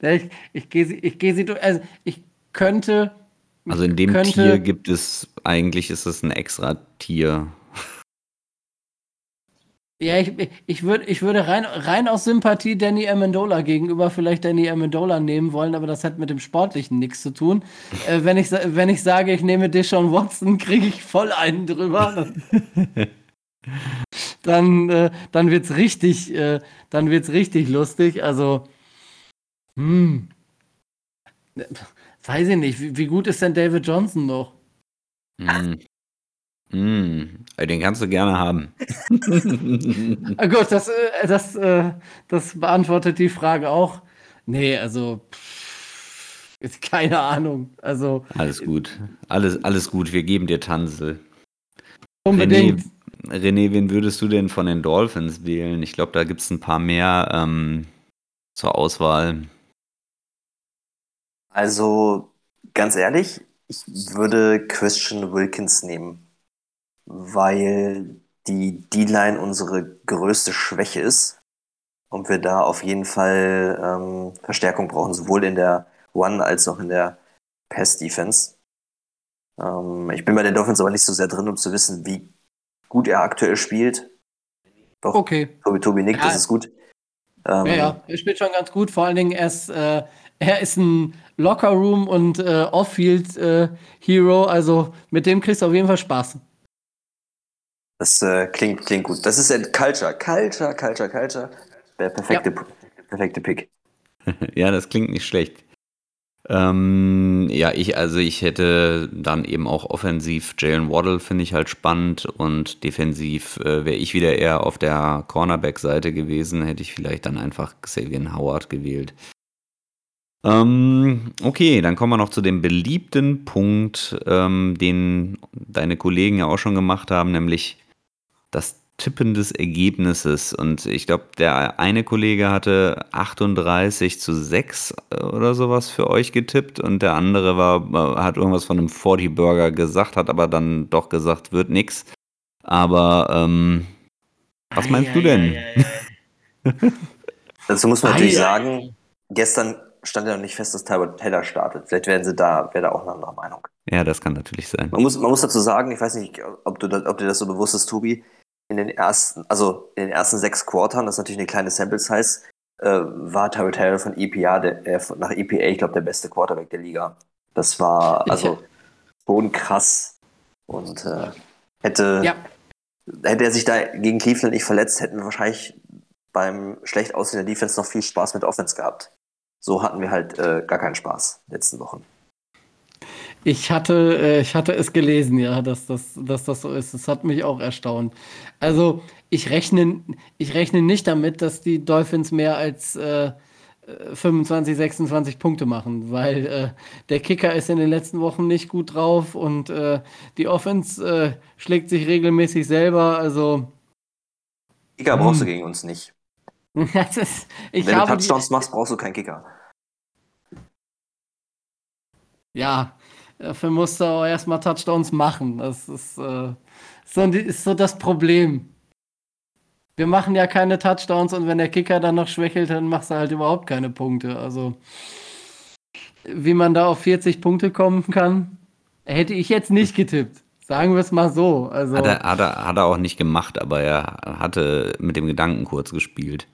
[SPEAKER 3] Ja, Ich, ich gehe sie, ich gehe sie durch. Also ich könnte.
[SPEAKER 1] Also in dem
[SPEAKER 3] könnte,
[SPEAKER 1] Tier gibt es, eigentlich ist es ein extra Tier.
[SPEAKER 3] Ja, ich, ich, würd, ich würde rein, rein aus Sympathie Danny Amendola gegenüber vielleicht Danny Amendola nehmen wollen, aber das hat mit dem Sportlichen nichts zu tun. Äh, wenn, ich, wenn ich sage, ich nehme Deshaun Watson, kriege ich voll einen drüber. dann äh, dann wird es richtig, äh, dann wird's richtig lustig. Also, hm. Weiß ich nicht, wie, wie gut ist denn David Johnson noch?
[SPEAKER 1] Mm. Mm. Den kannst du gerne haben.
[SPEAKER 3] Ah, gut, das, äh, das, äh, das beantwortet die Frage auch. Nee, also pff, ist keine Ahnung. Also
[SPEAKER 1] Alles gut. Alles, alles gut. Wir geben dir Tansel.
[SPEAKER 3] unbedingt.
[SPEAKER 1] René, René, wen würdest du denn von den Dolphins wählen? Ich glaube, da gibt es ein paar mehr ähm, zur Auswahl.
[SPEAKER 2] Also, ganz ehrlich, ich würde Christian Wilkins nehmen, weil die D-Line unsere größte Schwäche ist und wir da auf jeden Fall ähm, Verstärkung brauchen, sowohl in der One- als auch in der Pass-Defense. Ähm, ich bin bei den Dolphins aber nicht so sehr drin, um zu wissen, wie gut er aktuell spielt. Doch,
[SPEAKER 3] Okay.
[SPEAKER 2] Tobi, Tobi nickt,
[SPEAKER 3] Ja.
[SPEAKER 2] das ist gut. Ähm,
[SPEAKER 3] Ja, ja, er spielt schon ganz gut. Vor allen Dingen, er ist, äh, er ist ein Lockerroom und äh, Off-Field-Hero. also mit dem kriegst du auf jeden Fall Spaß.
[SPEAKER 2] Das äh, klingt, klingt gut. Das ist ein Culture. Culture, Culture, Culture. Der perfekte, perfekte Pick.
[SPEAKER 1] ja, das klingt nicht schlecht. Ähm, ja, ich, also ich hätte dann eben auch offensiv Jalen Waddle, finde ich halt spannend und defensiv äh, wäre ich wieder eher auf der Cornerback-Seite gewesen, hätte ich vielleicht dann einfach Xavier Howard gewählt. Ähm, okay, dann kommen wir noch zu dem beliebten Punkt, ähm, den deine Kollegen ja auch schon gemacht haben, nämlich das Tippen des Ergebnisses. Und ich glaube, der eine Kollege hatte 38 zu 6 oder sowas für euch getippt und der andere war, hat irgendwas von einem 40 Burger gesagt, hat aber dann doch gesagt, wird nix. Aber ähm, was meinst du denn?
[SPEAKER 2] Dazu muss man natürlich
[SPEAKER 3] Ei, ei,
[SPEAKER 2] sagen, gestern stand ja noch nicht fest, dass Tyrod Taylor startet. Vielleicht werden sie da, wäre da auch eine andere Meinung.
[SPEAKER 1] Ja, das kann natürlich sein.
[SPEAKER 2] Man muss, man muss dazu sagen, ich weiß nicht, ob, du ob dir das so bewusst ist, Tobi, in den ersten, also in den ersten sechs Quartern, das ist natürlich eine kleine Sample Size, äh, war Tyrod Taylor von EPA, der, äh, nach EPA, ich glaube, der beste Quarterback der Liga. Das war also schon krass. Und äh, hätte,
[SPEAKER 3] Ja,
[SPEAKER 2] hätte er sich da gegen Cleveland nicht verletzt, hätten wir wahrscheinlich beim schlecht aussehenden Defense noch viel Spaß mit Offense gehabt. So hatten wir halt äh, gar keinen Spaß letzten Wochen.
[SPEAKER 3] ich hatte, äh, ich hatte es gelesen, ja, dass das, dass das so ist. Das hat mich auch erstaunt. Also ich rechne, ich rechne nicht damit, dass die Dolphins mehr als äh, äh, 25, 26 Punkte machen, weil äh, der Kicker ist in den letzten Wochen nicht gut drauf und äh, die Offense äh, schlägt sich regelmäßig selber. Also
[SPEAKER 2] Kicker brauchst du
[SPEAKER 3] Hm.
[SPEAKER 2] gegen uns nicht.
[SPEAKER 3] das ist, ich
[SPEAKER 2] Wenn du
[SPEAKER 3] habe die,
[SPEAKER 2] Touchdowns machst, brauchst du keinen Kicker.
[SPEAKER 3] Ja, dafür musst du auch erstmal Touchdowns machen. Das ist, äh, so, ist so das Problem. Wir machen ja keine Touchdowns und wenn der Kicker dann noch schwächelt, dann machst du halt überhaupt keine Punkte. Also, wie man da auf 40 Punkte kommen kann, hätte ich jetzt nicht getippt. Sagen wir es mal so. Also,
[SPEAKER 1] Hat er, hat, er, hat er auch nicht gemacht, aber er hatte mit dem Gedanken kurz gespielt.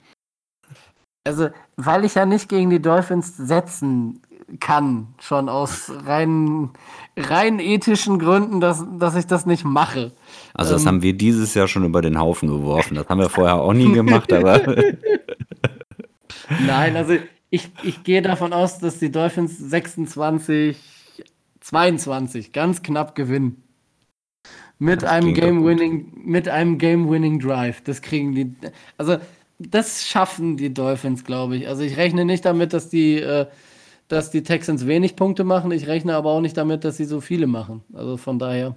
[SPEAKER 3] Also, weil ich ja nicht gegen die Dolphins setzen kann, schon aus rein, rein ethischen Gründen, dass, dass ich das nicht mache.
[SPEAKER 1] Also das
[SPEAKER 3] Ähm.
[SPEAKER 1] haben wir dieses Jahr schon über den Haufen geworfen. Das haben wir vorher auch nie gemacht, aber
[SPEAKER 3] Nein, also ich, ich gehe davon aus, dass die Dolphins 26, 22, ganz knapp gewinnen. Mit
[SPEAKER 1] Das
[SPEAKER 3] einem. Game-Winning, mit einem Game-Winning Drive. Das kriegen die. Also, das schaffen die Dolphins, glaube ich. Also ich rechne nicht damit, dass die, äh, dass die Texans wenig Punkte machen. Ich rechne aber auch nicht damit, dass sie so viele machen. Also von daher.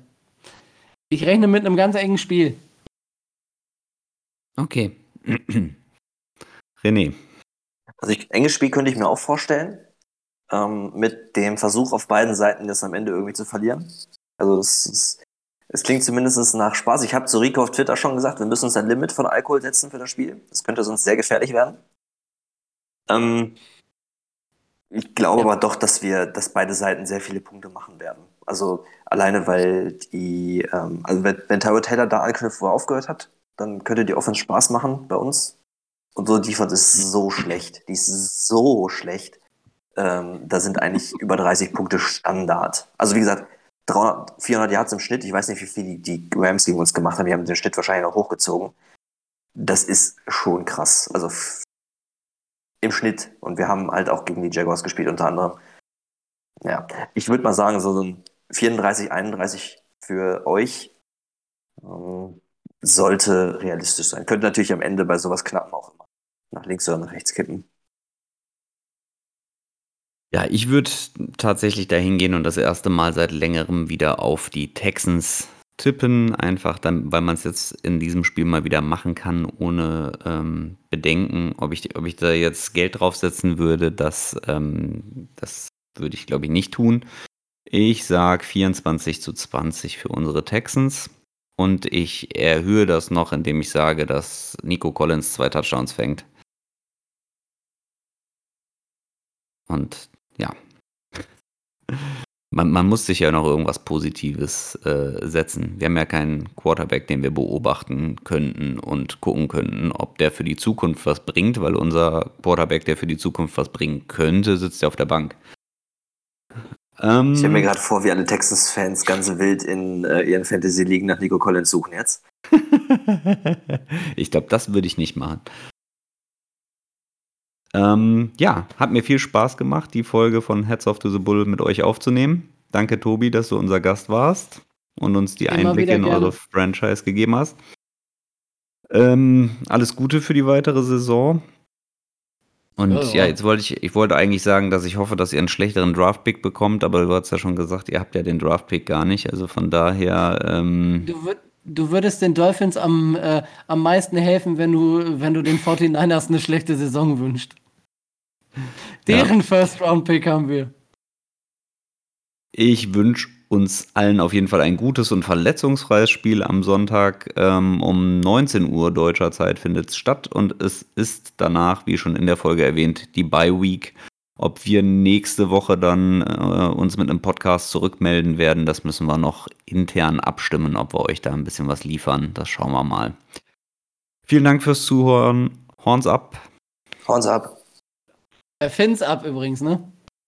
[SPEAKER 3] Ich rechne mit einem ganz engen Spiel.
[SPEAKER 1] Okay. René.
[SPEAKER 2] Also ich, enges Spiel könnte ich mir auch vorstellen. Ähm, mit dem Versuch auf beiden Seiten, das am Ende irgendwie zu verlieren. Also das, das es klingt zumindest nach Spaß. Ich habe zu Rico auf Twitter schon gesagt, wir müssen uns ein Limit von Alkohol setzen für das Spiel. Das könnte sonst sehr gefährlich werden. Ähm, ich glaube aber doch, dass wir, dass beide Seiten sehr viele Punkte machen werden. Also alleine, weil die, ähm, also wenn, wenn Tyrod Taylor da anknüpft, wo er aufgehört hat, dann könnte die Offense Spaß machen bei uns. Und so Defense ist so schlecht. Die ist so schlecht. Ähm, da sind eigentlich über 30 Punkte Standard. Also wie gesagt, 300, 400 Yards im Schnitt. Ich weiß nicht, wie viel die, die Rams gegen uns gemacht haben. Die haben den Schnitt wahrscheinlich noch hochgezogen. Das ist schon krass. Also im Schnitt. Und wir haben halt auch gegen die Jaguars gespielt, unter anderem. Ja, ich würde mal sagen, so ein 34, 31 für euch ähm, sollte realistisch sein. Könnte natürlich am Ende bei sowas knappen auch immer nach links oder nach rechts kippen.
[SPEAKER 1] Ja, ich würde tatsächlich dahin gehen und das erste Mal seit längerem wieder auf die Texans tippen, einfach dann, weil man es jetzt in diesem Spiel mal wieder machen kann, ohne ähm, Bedenken, ob ich, ob ich da jetzt Geld draufsetzen würde, das, ähm, das würde ich glaube ich nicht tun. Ich sage 24 zu 20 für unsere Texans und ich erhöhe das noch, indem ich sage, dass Nico Collins zwei Touchdowns fängt. Und. Man, man muss sich ja noch irgendwas Positives äh, setzen. Wir haben ja keinen Quarterback, den wir beobachten könnten und gucken könnten, ob der für die Zukunft was bringt, weil unser Quarterback, der für die Zukunft was bringen könnte, sitzt ja auf der Bank. Ähm,
[SPEAKER 2] Ich stelle mir gerade vor, wie alle Texans-Fans ganz wild in äh, ihren Fantasy-Ligen nach Nico Collins suchen jetzt.
[SPEAKER 1] ich glaube, das würde ich nicht machen. Ähm, ja, hat mir viel Spaß gemacht, die Folge von Heads of the Bull mit euch aufzunehmen. Danke, Tobi, dass du unser Gast warst und uns die
[SPEAKER 3] Immer
[SPEAKER 1] Einblicke in eure Franchise gegeben hast. Ähm, alles Gute für die weitere Saison. Und
[SPEAKER 3] Ja,
[SPEAKER 1] ja,
[SPEAKER 3] ja.
[SPEAKER 1] jetzt wollte ich, ich wollte eigentlich sagen, dass ich hoffe, dass ihr einen schlechteren Draft-Pick bekommt, aber du hast ja schon gesagt, ihr habt ja den Draft-Pick gar nicht. Also von daher, ähm,
[SPEAKER 3] Du, würd, du würdest den Dolphins am, äh, am meisten helfen, wenn du, wenn du den 49ers eine schlechte Saison wünschst. Deren First-Round-Pick haben wir.
[SPEAKER 1] Ich wünsche uns allen auf jeden Fall ein gutes und verletzungsfreies Spiel am Sonntag. Ähm, um 19 Uhr deutscher Zeit findet es statt und es ist danach, wie schon in der Folge erwähnt, die Bye Week. Ob wir nächste Woche dann äh, uns mit einem Podcast zurückmelden werden, das müssen wir noch intern abstimmen, ob wir euch da ein bisschen was liefern. Das schauen wir mal. Vielen Dank fürs Zuhören. Horns ab.
[SPEAKER 2] Horns ab.
[SPEAKER 3] Äh, Fins ab übrigens, ne?